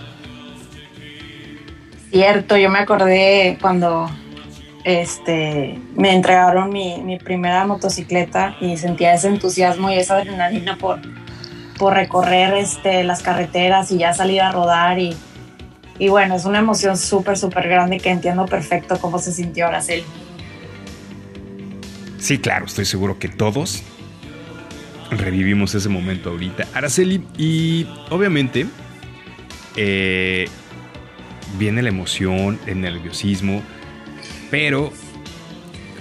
Cierto, yo me acordé cuando este, me entregaron mi, primera motocicleta y sentía ese entusiasmo y esa adrenalina por, por recorrer este, las carreteras y ya salir a rodar. Y, y bueno, es una emoción súper, súper grande que entiendo perfecto cómo se sintió Araceli. Sí, claro, estoy seguro que todos revivimos ese momento ahorita. Araceli, y obviamente eh, viene la emoción, el nerviosismo, pero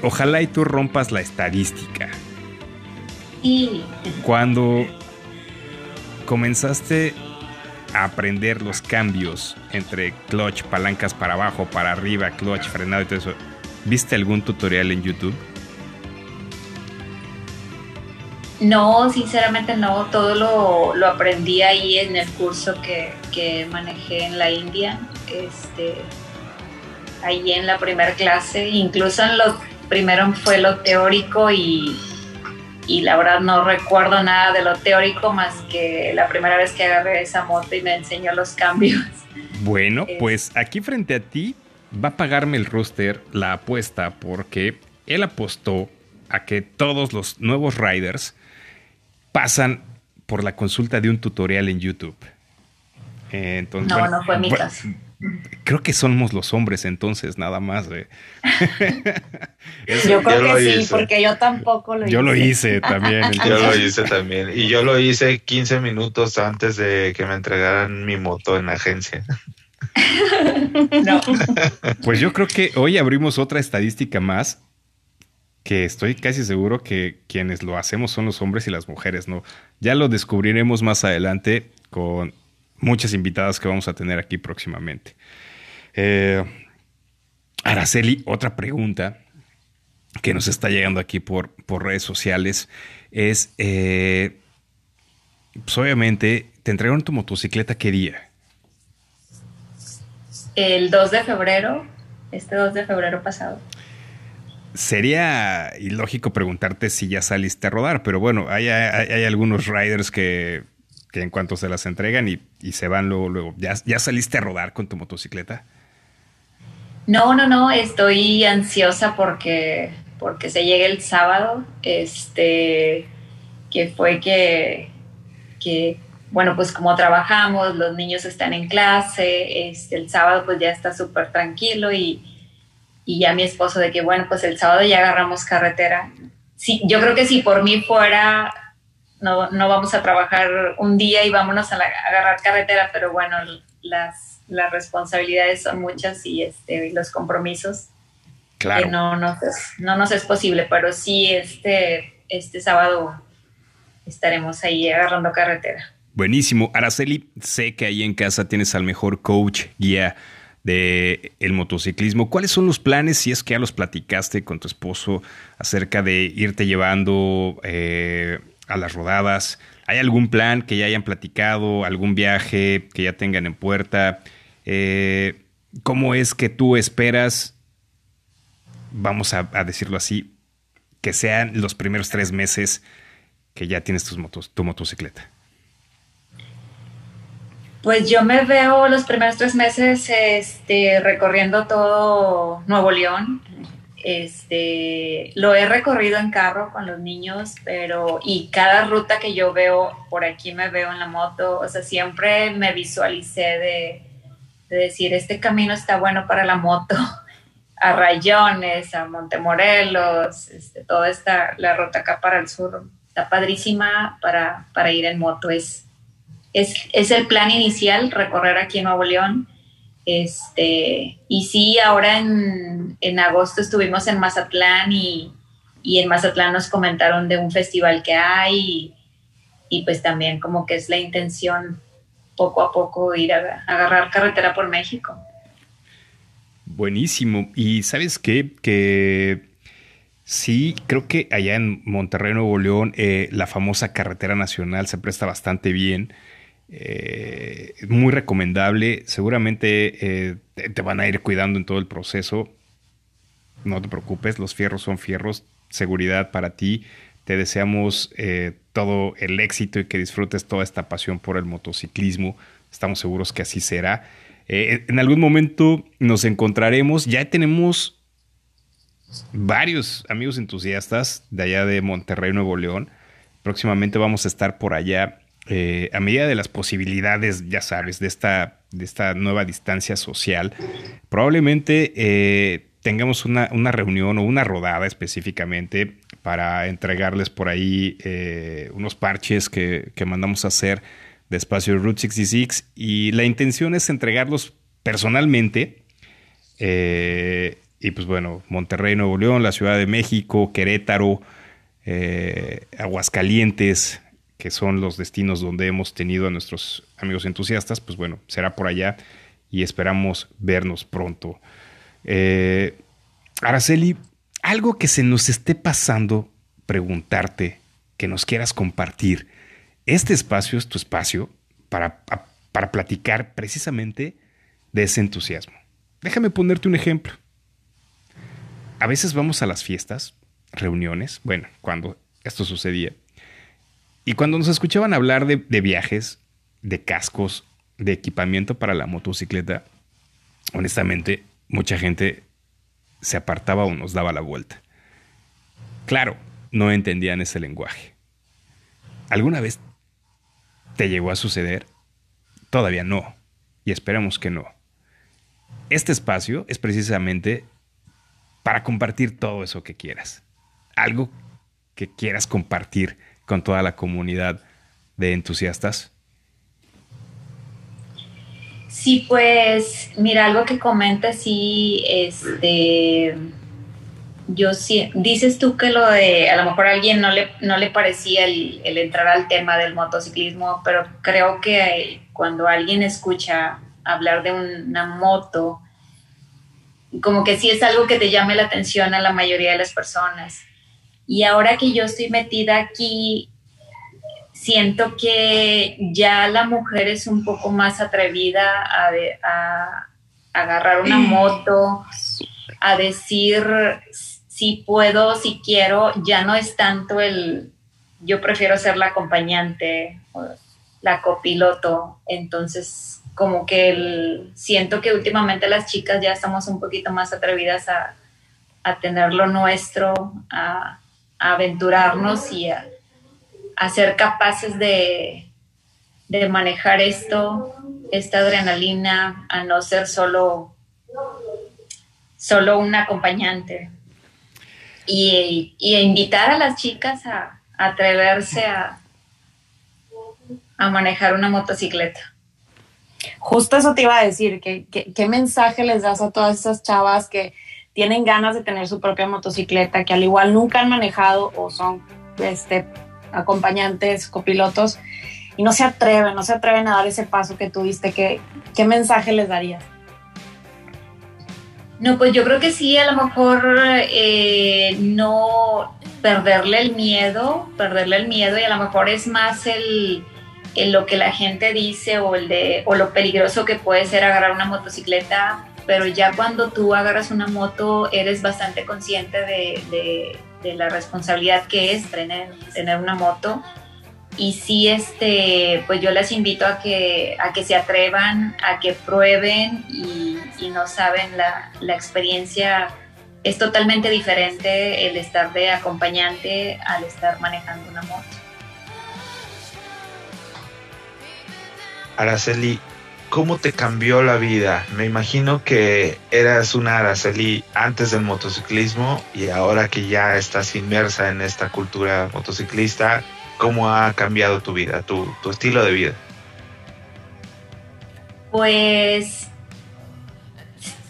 ojalá y tú rompas la estadística. Y Cuando comenzaste a aprender los cambios entre clutch, palancas para abajo, para arriba, clutch, frenado y todo eso, ¿viste algún tutorial en YouTube? No, sinceramente no, todo lo, lo aprendí ahí en el curso que, que manejé en la India, este, ahí en la primera clase, incluso en lo primero fue lo teórico y, y la verdad no recuerdo nada de lo teórico más que la primera vez que agarré esa moto y me enseñó los cambios. Bueno, Eh. pues aquí frente a ti va a pagarme el rooster la apuesta porque él apostó a que todos los nuevos riders pasan por la consulta de un tutorial en YouTube. Eh, Entonces, No, bueno, no fue mi bueno, caso. Creo que somos los hombres entonces, nada más. eh. Eso- Yo creo yo que sí, hice. porque yo tampoco lo yo lo hice. hice también. Yo lo hice también. Y yo lo hice 15 minutos antes de que me entregaran mi moto en agencia. No. Pues yo creo que hoy abrimos otra estadística más que estoy casi seguro que quienes lo hacemos son los hombres y las mujeres, ¿no? Ya lo descubriremos más adelante con muchas invitadas que vamos a tener aquí próximamente. Eh, Araceli, otra pregunta que nos está llegando aquí por, por redes sociales es, eh, pues obviamente, ¿te entregaron tu motocicleta qué día? El 2 de febrero, este 2 de febrero pasado. Sería ilógico preguntarte si ya saliste a rodar, pero bueno, hay, hay- hay algunos riders que, que en cuanto se las entregan y, y se van luego, luego. ¿Ya, ¿Ya saliste a rodar con tu motocicleta? No, no, no, estoy ansiosa porque, porque se llegue el sábado, este, que fue que, que, bueno, pues como trabajamos, los niños están en clase, este, el sábado pues ya está súper tranquilo y, y ya mi esposo de que, bueno, pues el sábado ya agarramos carretera. Sí, yo creo que si por mí fuera, no, no vamos a trabajar un día y vámonos a, la- a agarrar carretera, pero bueno, las, las responsabilidades son muchas y este, y los compromisos. Claro. que no nos, es, no nos es posible, pero sí este, este sábado estaremos ahí agarrando carretera. Buenísimo. Araceli, sé que ahí en casa tienes al mejor coach, guía de el motociclismo. ¿Cuáles son los planes, si es que ya los platicaste con tu esposo, acerca de irte llevando eh, a las rodadas? ¿Hay algún plan que ya hayan platicado, algún viaje que ya tengan en puerta? Eh, ¿Cómo es que tú esperas, vamos a, a decirlo así, que sean los primeros tres meses que ya tienes tus motos, tu motocicleta? Pues yo me veo los primeros tres meses este, recorriendo todo Nuevo León. Este, lo he recorrido en carro con los niños, pero y cada ruta que yo veo por aquí me veo en la moto, o sea, siempre me visualicé de, de decir, este camino está bueno para la moto, a Rayones, a Montemorelos, este, toda esta, la ruta acá para el sur, está padrísima para, para ir en moto, es, es, es el plan inicial, recorrer aquí Nuevo León. Este, y sí, ahora en, en agosto estuvimos en Mazatlán y, y, en Mazatlán nos comentaron de un festival que hay y, pues también como que es la intención poco a poco ir a, a agarrar carretera por México. Buenísimo. Y sabes qué? Que sí, creo que allá en Monterrey, Nuevo León, eh, la famosa carretera nacional se presta bastante bien. Eh, muy recomendable. Seguramente eh, te van a ir cuidando en todo el proceso. No te preocupes, los fierros son fierros. Seguridad para ti. Te deseamos eh, todo el éxito y que disfrutes toda esta pasión por el motociclismo. Estamos seguros que así será. Eh, en algún momento nos encontraremos. Ya tenemos varios amigos entusiastas de allá de Monterrey, Nuevo León. Próximamente vamos a estar por allá eh, a medida de las posibilidades, ya sabes, de esta, de esta nueva distancia social, probablemente eh, tengamos una, una, reunión o una rodada específicamente para entregarles por ahí eh, unos parches que, que, mandamos a hacer de espacio Route 66 y la intención es entregarlos personalmente. Y pues bueno, Monterrey, Nuevo León, la Ciudad de México, Querétaro, Aguascalientes, que son los destinos donde hemos tenido a nuestros amigos entusiastas, pues bueno, será por allá y esperamos vernos pronto. Eh, Araceli, algo que se nos esté pasando, preguntarte, que nos quieras compartir. Este espacio es tu espacio para, para platicar precisamente de ese entusiasmo. Déjame ponerte un ejemplo. A veces vamos a las fiestas, reuniones, bueno, cuando esto sucedía, y cuando nos escuchaban hablar de, viajes, de cascos, de equipamiento para la motocicleta, honestamente, mucha gente se apartaba o nos daba la vuelta. Claro, no entendían ese lenguaje. ¿Alguna vez te llegó a suceder? Todavía no, y esperamos que no. Este espacio es precisamente para compartir todo eso que quieras. Algo que quieras compartir con toda la comunidad de entusiastas? Sí, pues mira, algo que comenta, sí, este, yo sí, dices tú que lo de, a lo mejor a alguien no le, no le parecía el, entrar al tema del motociclismo, pero creo que cuando alguien escucha hablar de una moto, como que sí es algo que te llame la atención a la mayoría de las personas. Y ahora que yo estoy metida aquí, siento que ya la mujer es un poco más atrevida a, de, a, a agarrar una moto, a decir si puedo, si quiero, ya no es tanto el yo prefiero ser la acompañante, la copiloto, entonces como que el, siento que últimamente las chicas ya estamos un poquito más atrevidas a, a tener lo nuestro, a, a aventurarnos y a, a, ser capaces de, de manejar esto, esta adrenalina, a no ser solo, solo un acompañante. Y, y invitar a las chicas a, a atreverse a, a manejar una motocicleta. Justo eso te iba a decir, ¿qué, qué, qué mensaje les das a todas esas chavas que tienen ganas de tener su propia motocicleta, que al igual nunca han manejado o son este, acompañantes, copilotos, y no se atreven, no se atreven a dar ese paso que tuviste, ¿qué, qué mensaje les darías? No, pues yo creo que sí, a lo mejor eh, no perderle el miedo, perderle el miedo y a lo mejor es más el, lo que la gente dice o, el de, o lo peligroso que puede ser agarrar una motocicleta, pero ya cuando tú agarras una moto eres bastante consciente de, la responsabilidad que es tener, tener una moto. Y sí este pues yo les invito a que a que se atrevan a que prueben y, no saben la, la, experiencia es totalmente diferente el estar de acompañante al estar manejando una moto. Araceli ¿cómo te cambió la vida? Me imagino que eras una Araceli antes del motociclismo y ahora que ya estás inmersa en esta cultura motociclista, ¿Cómo ha cambiado tu vida, tu, estilo de vida? Pues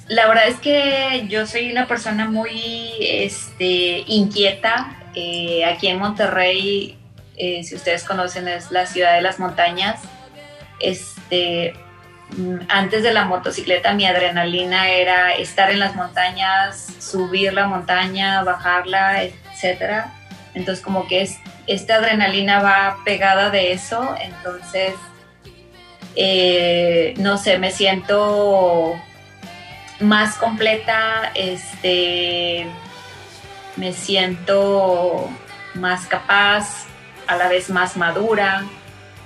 la verdad es que yo soy una persona muy este, inquieta. Eh, aquí en Monterrey, eh, si ustedes conocen, es la ciudad de las montañas. Este, antes de la motocicleta, mi adrenalina era estar en las montañas, subir la montaña, bajarla, etcétera. Entonces, como que es esta adrenalina va pegada de eso, entonces, eh, no sé, me siento más completa, este, me siento más capaz, a la vez más madura,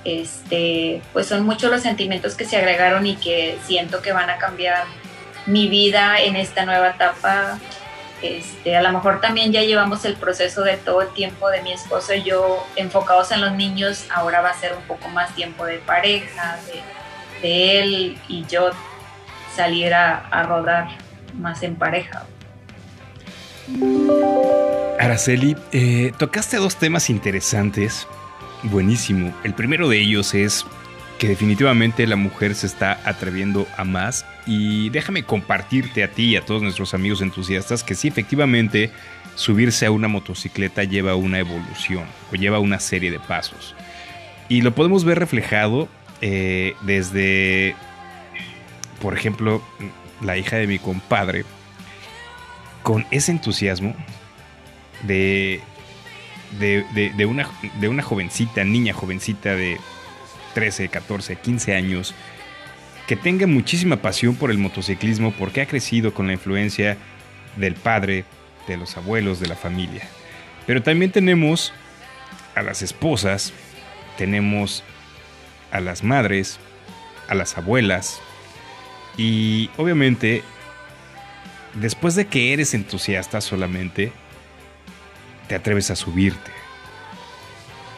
este, pues son muchos los sentimientos que se agregaron y que siento que van a cambiar mi vida en esta nueva etapa este, a lo mejor también ya llevamos el proceso de todo el tiempo de mi esposo y yo enfocados en los niños, ahora va a ser un poco más tiempo de pareja, de, él y yo salir a, rodar más en pareja. Araceli, eh, tocaste dos temas interesantes, buenísimo. El primero de ellos es que definitivamente la mujer se está atreviendo a más y déjame compartirte a ti y a todos nuestros amigos entusiastas que sí efectivamente subirse a una motocicleta lleva una evolución o lleva una serie de pasos y lo podemos ver reflejado eh, desde por ejemplo la hija de mi compadre con ese entusiasmo de, de, una, de una jovencita, niña jovencita de 13, 14, 15 años, que tenga muchísima pasión por el motociclismo porque ha crecido con la influencia del padre, de los abuelos, de la familia. Pero también tenemos a las esposas, tenemos a las madres, a las abuelas y obviamente después de que eres entusiasta solamente, te atreves a subirte.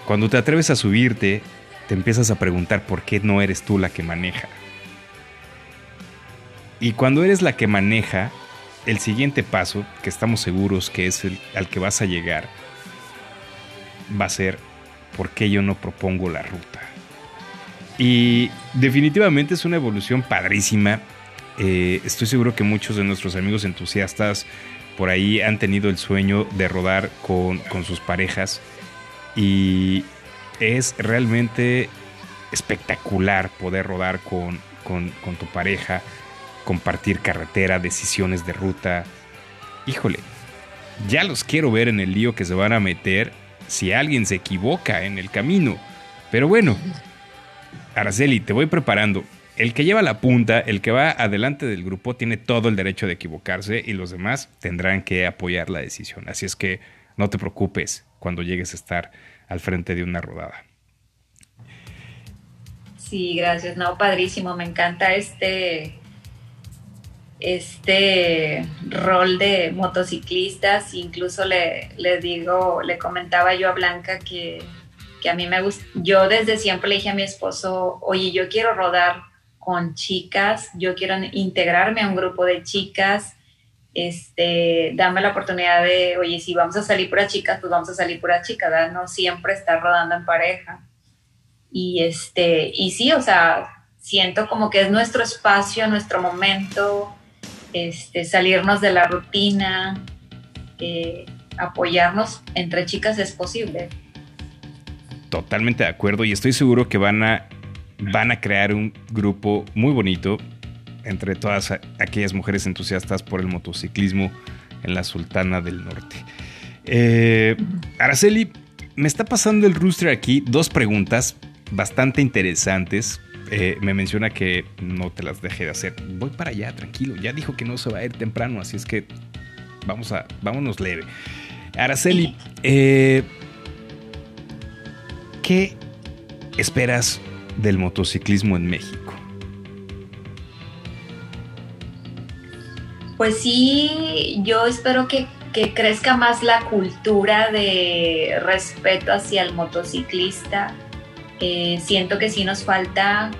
Cuando te atreves a subirte, te empiezas a preguntar por qué no eres tú la que maneja. Y cuando eres la que maneja, el siguiente paso, que estamos seguros que es el al que vas a llegar, va a ser por qué yo no propongo la ruta. Y definitivamente es una evolución padrísima. Eh, estoy seguro que muchos de nuestros amigos entusiastas por ahí han tenido el sueño de rodar con, con sus parejas. Y es realmente espectacular poder rodar con, tu pareja, compartir carretera, decisiones de ruta. Híjole, ya los quiero ver en el lío que se van a meter si alguien se equivoca en el camino. Pero bueno, Araceli, te voy preparando. El que lleva la punta, el que va adelante del grupo, tiene todo el derecho de equivocarse y los demás tendrán que apoyar la decisión. Así es que no te preocupes cuando llegues a estar al frente de una rodada. Sí, gracias. No, padrísimo. Me encanta este, este rol de motociclistas. Incluso le, le digo, le comentaba yo a Blanca que, que a mí me gusta. Yo desde siempre le dije a mi esposo, oye, yo quiero rodar con chicas, yo quiero integrarme a un grupo de chicas este, dame la oportunidad de, oye, si vamos a salir pura chicas, pues vamos a salir pura chica, ¿verdad? No siempre estar rodando en pareja. Y este, y sí, o sea, siento como que es nuestro espacio, nuestro momento, este, salirnos de la rutina, eh, apoyarnos entre chicas es posible. Totalmente de acuerdo y estoy seguro que van a, van a crear un grupo muy bonito entre todas aquellas mujeres entusiastas por el motociclismo en la Sultana del Norte. Eh, Araceli, me está pasando el rooster aquí dos preguntas bastante interesantes. Eh, me menciona que no te las deje de hacer. Voy para allá, tranquilo. Ya dijo que no se va a ir temprano, así es que vamos a, vámonos leve. Araceli, eh, ¿qué esperas del motociclismo en México? Pues sí, yo espero que, crezca más la cultura de respeto hacia el motociclista. Eh, siento que sí nos falta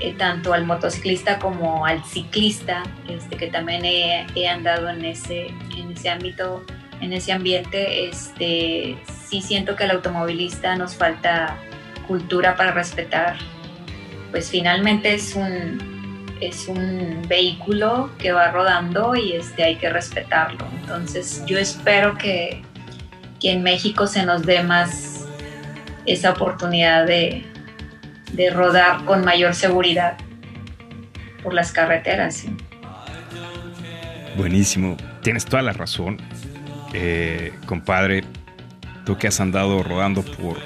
eh, tanto al motociclista como al ciclista, este, que también he, andado en ese, en ese ámbito, en ese ambiente. Este, sí siento que al automovilista nos falta cultura para respetar. Pues finalmente es un, es un vehículo que va rodando y este, hay que respetarlo. Entonces yo espero que, en México se nos dé más esa oportunidad de, rodar con mayor seguridad por las carreteras. Buenísimo, tienes toda la razón. Eh, compadre, tú que has andado rodando por,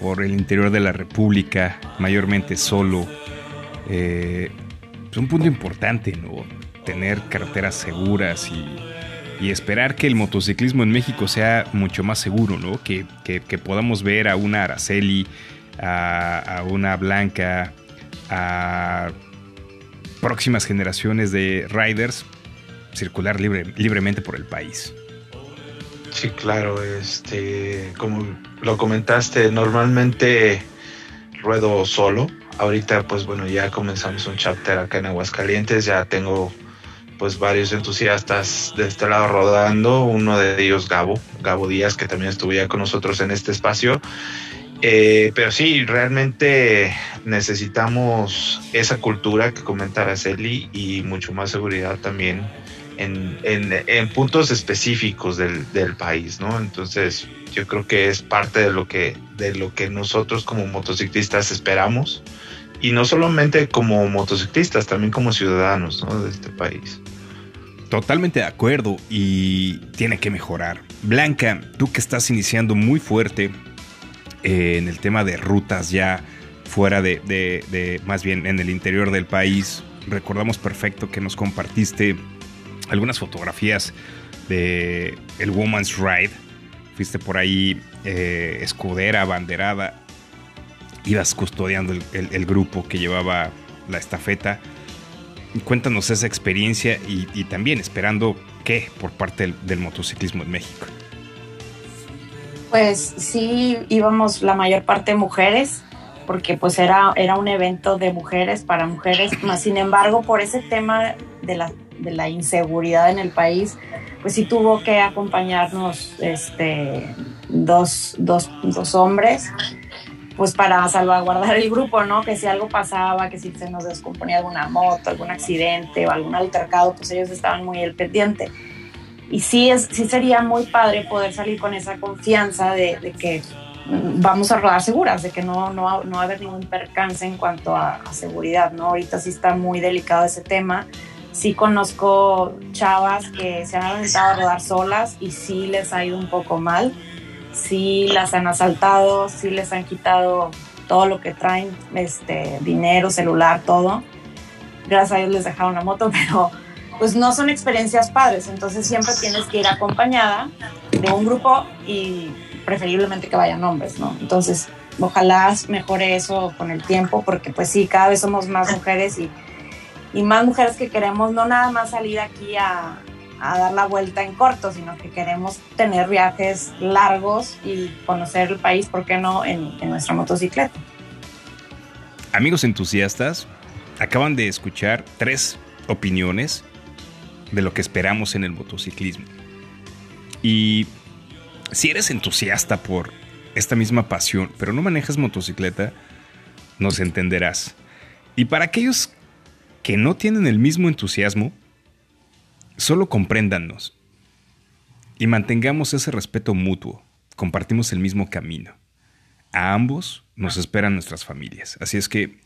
por el interior de la República, mayormente solo, eh, es un punto importante, ¿no? Tener carreteras seguras y, esperar que el motociclismo en México sea mucho más seguro, ¿no? Que, podamos ver a una Araceli, a, una Blanca, a próximas generaciones de riders circular libre, libremente por el país. Sí, claro, este, como lo comentaste, normalmente ruedo solo, ahorita pues bueno ya comenzamos un chapter acá en Aguascalientes, ya tengo pues varios entusiastas de este lado rodando, uno de ellos Gabo, Gabo Díaz, que también estuvo con nosotros en este espacio. Eh, pero sí, realmente necesitamos esa cultura que comenta Araceli y mucho más seguridad también en, en, puntos específicos del, del, país, ¿no? Entonces, yo creo que es parte de lo que, de lo que nosotros como motociclistas esperamos y no solamente como motociclistas, también como ciudadanos de este país. Totalmente de acuerdo y tiene que mejorar. Blanca, tú que estás iniciando muy fuerte eh, en el tema de rutas ya fuera de, de, más bien en el interior del país, recordamos perfecto que nos compartiste algunas fotografías de el Woman's Ride. Fuiste por ahí eh, escudera, banderada ibas custodiando el, grupo que llevaba la estafeta. Cuéntanos esa experiencia y, también esperando qué por parte del, motociclismo en México. Pues sí, íbamos la mayor parte mujeres, porque pues era, era un evento de mujeres para mujeres, más sin embargo por ese tema de la, de la inseguridad en el país, pues sí tuvo que acompañarnos este, dos, dos, dos hombres pues para salvaguardar el grupo, ¿no? Que si algo pasaba, que si se nos descomponía alguna moto, algún accidente o algún altercado, pues ellos estaban muy al pendiente. Y sí, es, sí sería muy padre poder salir con esa confianza de, que mm, vamos a rodar seguras, de que no, no, no va a haber ningún percance en cuanto a, seguridad, ¿no? Ahorita sí está muy delicado ese tema. Sí conozco chavas que se han aventado a rodar solas y sí les ha ido un poco mal sí las han asaltado, sí les han quitado todo lo que traen, este, dinero, celular, todo. Gracias a Dios les dejaron la moto, pero pues no son experiencias padres, entonces siempre tienes que ir acompañada de un grupo y preferiblemente que vayan hombres, ¿no? Entonces, ojalá mejore eso con el tiempo, porque pues sí, cada vez somos más mujeres y, y más mujeres que queremos no nada más salir aquí a, a dar la vuelta en corto, sino que queremos tener viajes largos y conocer el país, ¿por qué no?, en, nuestra motocicleta. Amigos entusiastas, acaban de escuchar tres opiniones de lo que esperamos en el motociclismo. Y si eres entusiasta por esta misma pasión, pero no manejas motocicleta, nos entenderás. Y para aquellos que no tienen el mismo entusiasmo, Solo compréndanos y mantengamos ese respeto mutuo. Compartimos el mismo camino. A ambos nos esperan nuestras familias. Así es que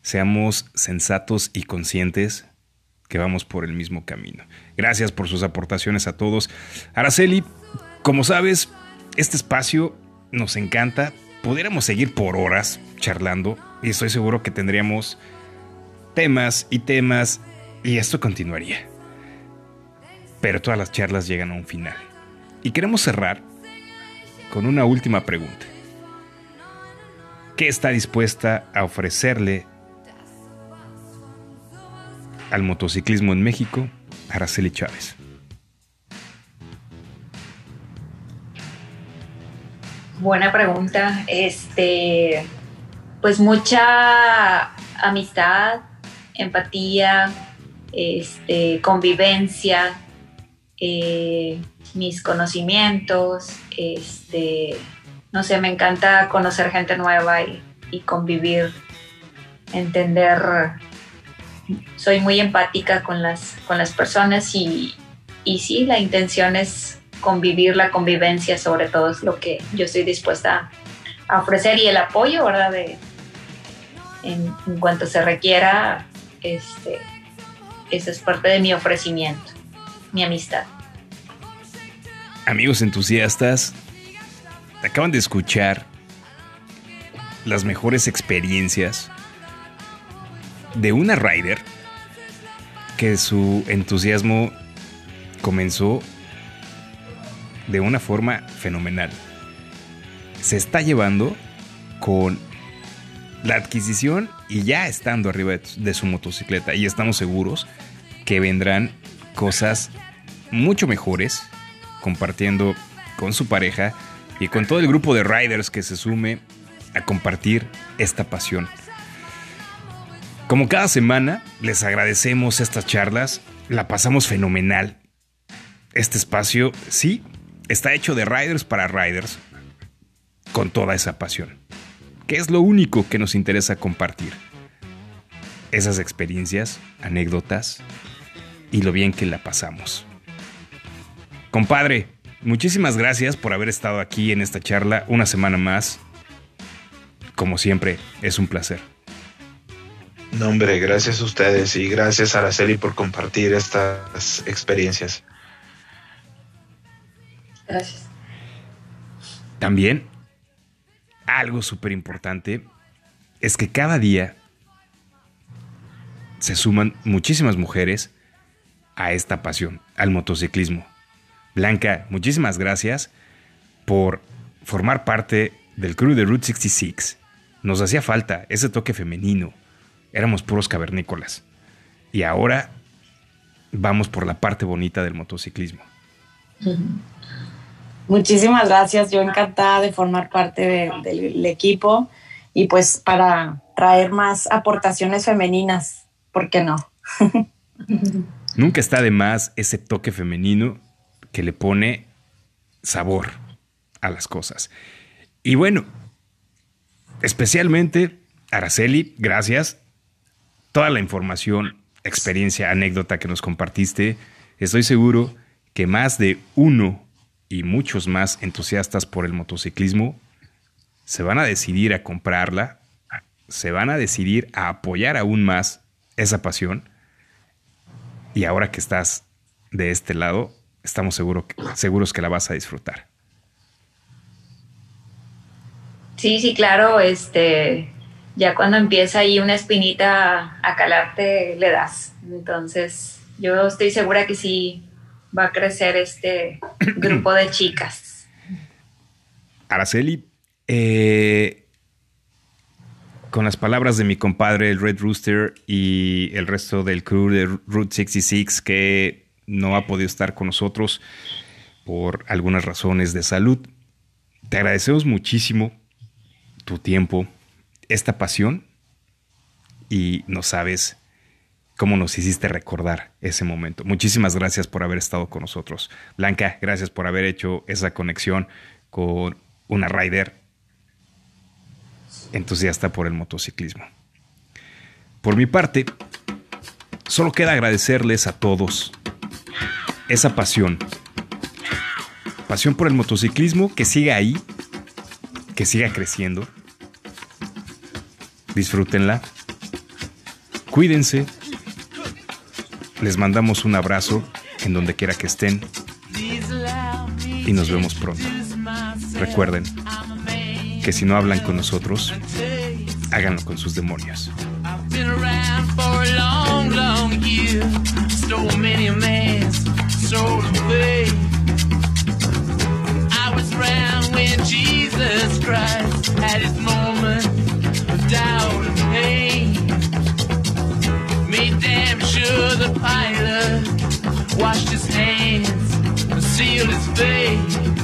seamos sensatos y conscientes que vamos por el mismo camino. Gracias por sus aportaciones a todos. Araceli, como sabes, este espacio nos encanta. Pudiéramos seguir por horas charlando y estoy seguro que tendríamos temas y temas y esto continuaría. Pero todas las charlas llegan a un final. Y queremos cerrar con una última pregunta. ¿Qué está dispuesta a ofrecerle al motociclismo en México Araceli Chávez? Buena pregunta. Este, pues mucha amistad, empatía, este, convivencia, eh, mis conocimientos, este, no sé, me encanta conocer gente nueva y, convivir, entender, soy muy empática con las, personas y, y sí, la intención es convivir, la convivencia sobre todo es lo que yo estoy dispuesta a ofrecer y el apoyo, ¿verdad? En cuanto se requiera, este, eso es parte de mi ofrecimiento, mi amistad. Amigos entusiastas, acaban de escuchar las mejores experiencias de una rider que su entusiasmo comenzó de una forma fenomenal. Se está llevando con la adquisición y ya estando arriba de su motocicleta y estamos seguros que vendrán cosas mucho mejores compartiendo con su pareja y con todo el grupo de riders que se sume a compartir esta pasión. Como cada semana, les agradecemos estas charlas, la pasamos fenomenal. Este espacio, sí, está hecho de riders para riders, con toda esa pasión, que es lo único que nos interesa compartir. Esas experiencias, anécdotas y lo bien que la pasamos. Compadre, muchísimas gracias por haber estado aquí en esta charla una semana más. Como siempre, es un placer. No, hombre, gracias a ustedes y gracias a Araceli por compartir estas experiencias. Gracias. También, algo súper importante es que cada día se suman muchísimas mujeres a esta pasión, al motociclismo. Blanca, muchísimas gracias por formar parte del crew de Route 66. Nos hacía falta ese toque femenino. Éramos puros cavernícolas. Y ahora vamos por la parte bonita del motociclismo. Muchísimas gracias. Yo encantada de formar parte del equipo y pues para traer más aportaciones femeninas. ¿Por qué no? Nunca está de más ese toque femenino que le pone sabor a las cosas. Y bueno, especialmente Araceli, gracias. Toda la información, experiencia, anécdota que nos compartiste, estoy seguro que más de uno y muchos más entusiastas por el motociclismo se van a decidir a comprarla, se van a decidir a apoyar aún más esa pasión. Y ahora que estás de este lado, estamos seguros que la vas a disfrutar. Sí, sí, claro, este, ya cuando empieza ahí una espinita a calarte, le das. Entonces, yo estoy segura que sí va a crecer este grupo de chicas. Araceli, eh, con las palabras de mi compadre, el Red Rooster, y el resto del crew de Route 66, que no ha podido estar con nosotros por algunas razones de salud. Te agradecemos muchísimo tu tiempo, esta pasión y no sabes cómo nos hiciste recordar ese momento. Muchísimas gracias por haber estado con nosotros. Blanca, gracias por haber hecho esa conexión con una rider entusiasta por el motociclismo. Por mi parte, solo queda agradecerles a todos esa pasión. Pasión por el motociclismo que siga ahí, que siga creciendo. Disfrútenla. Cuídense. Les mandamos un abrazo en donde quiera que estén. Y nos vemos pronto. Recuerden que si no hablan con nosotros, háganlo con sus demonios. Jesus Christ moment of doubt the pilot washed his hands and sealed his face.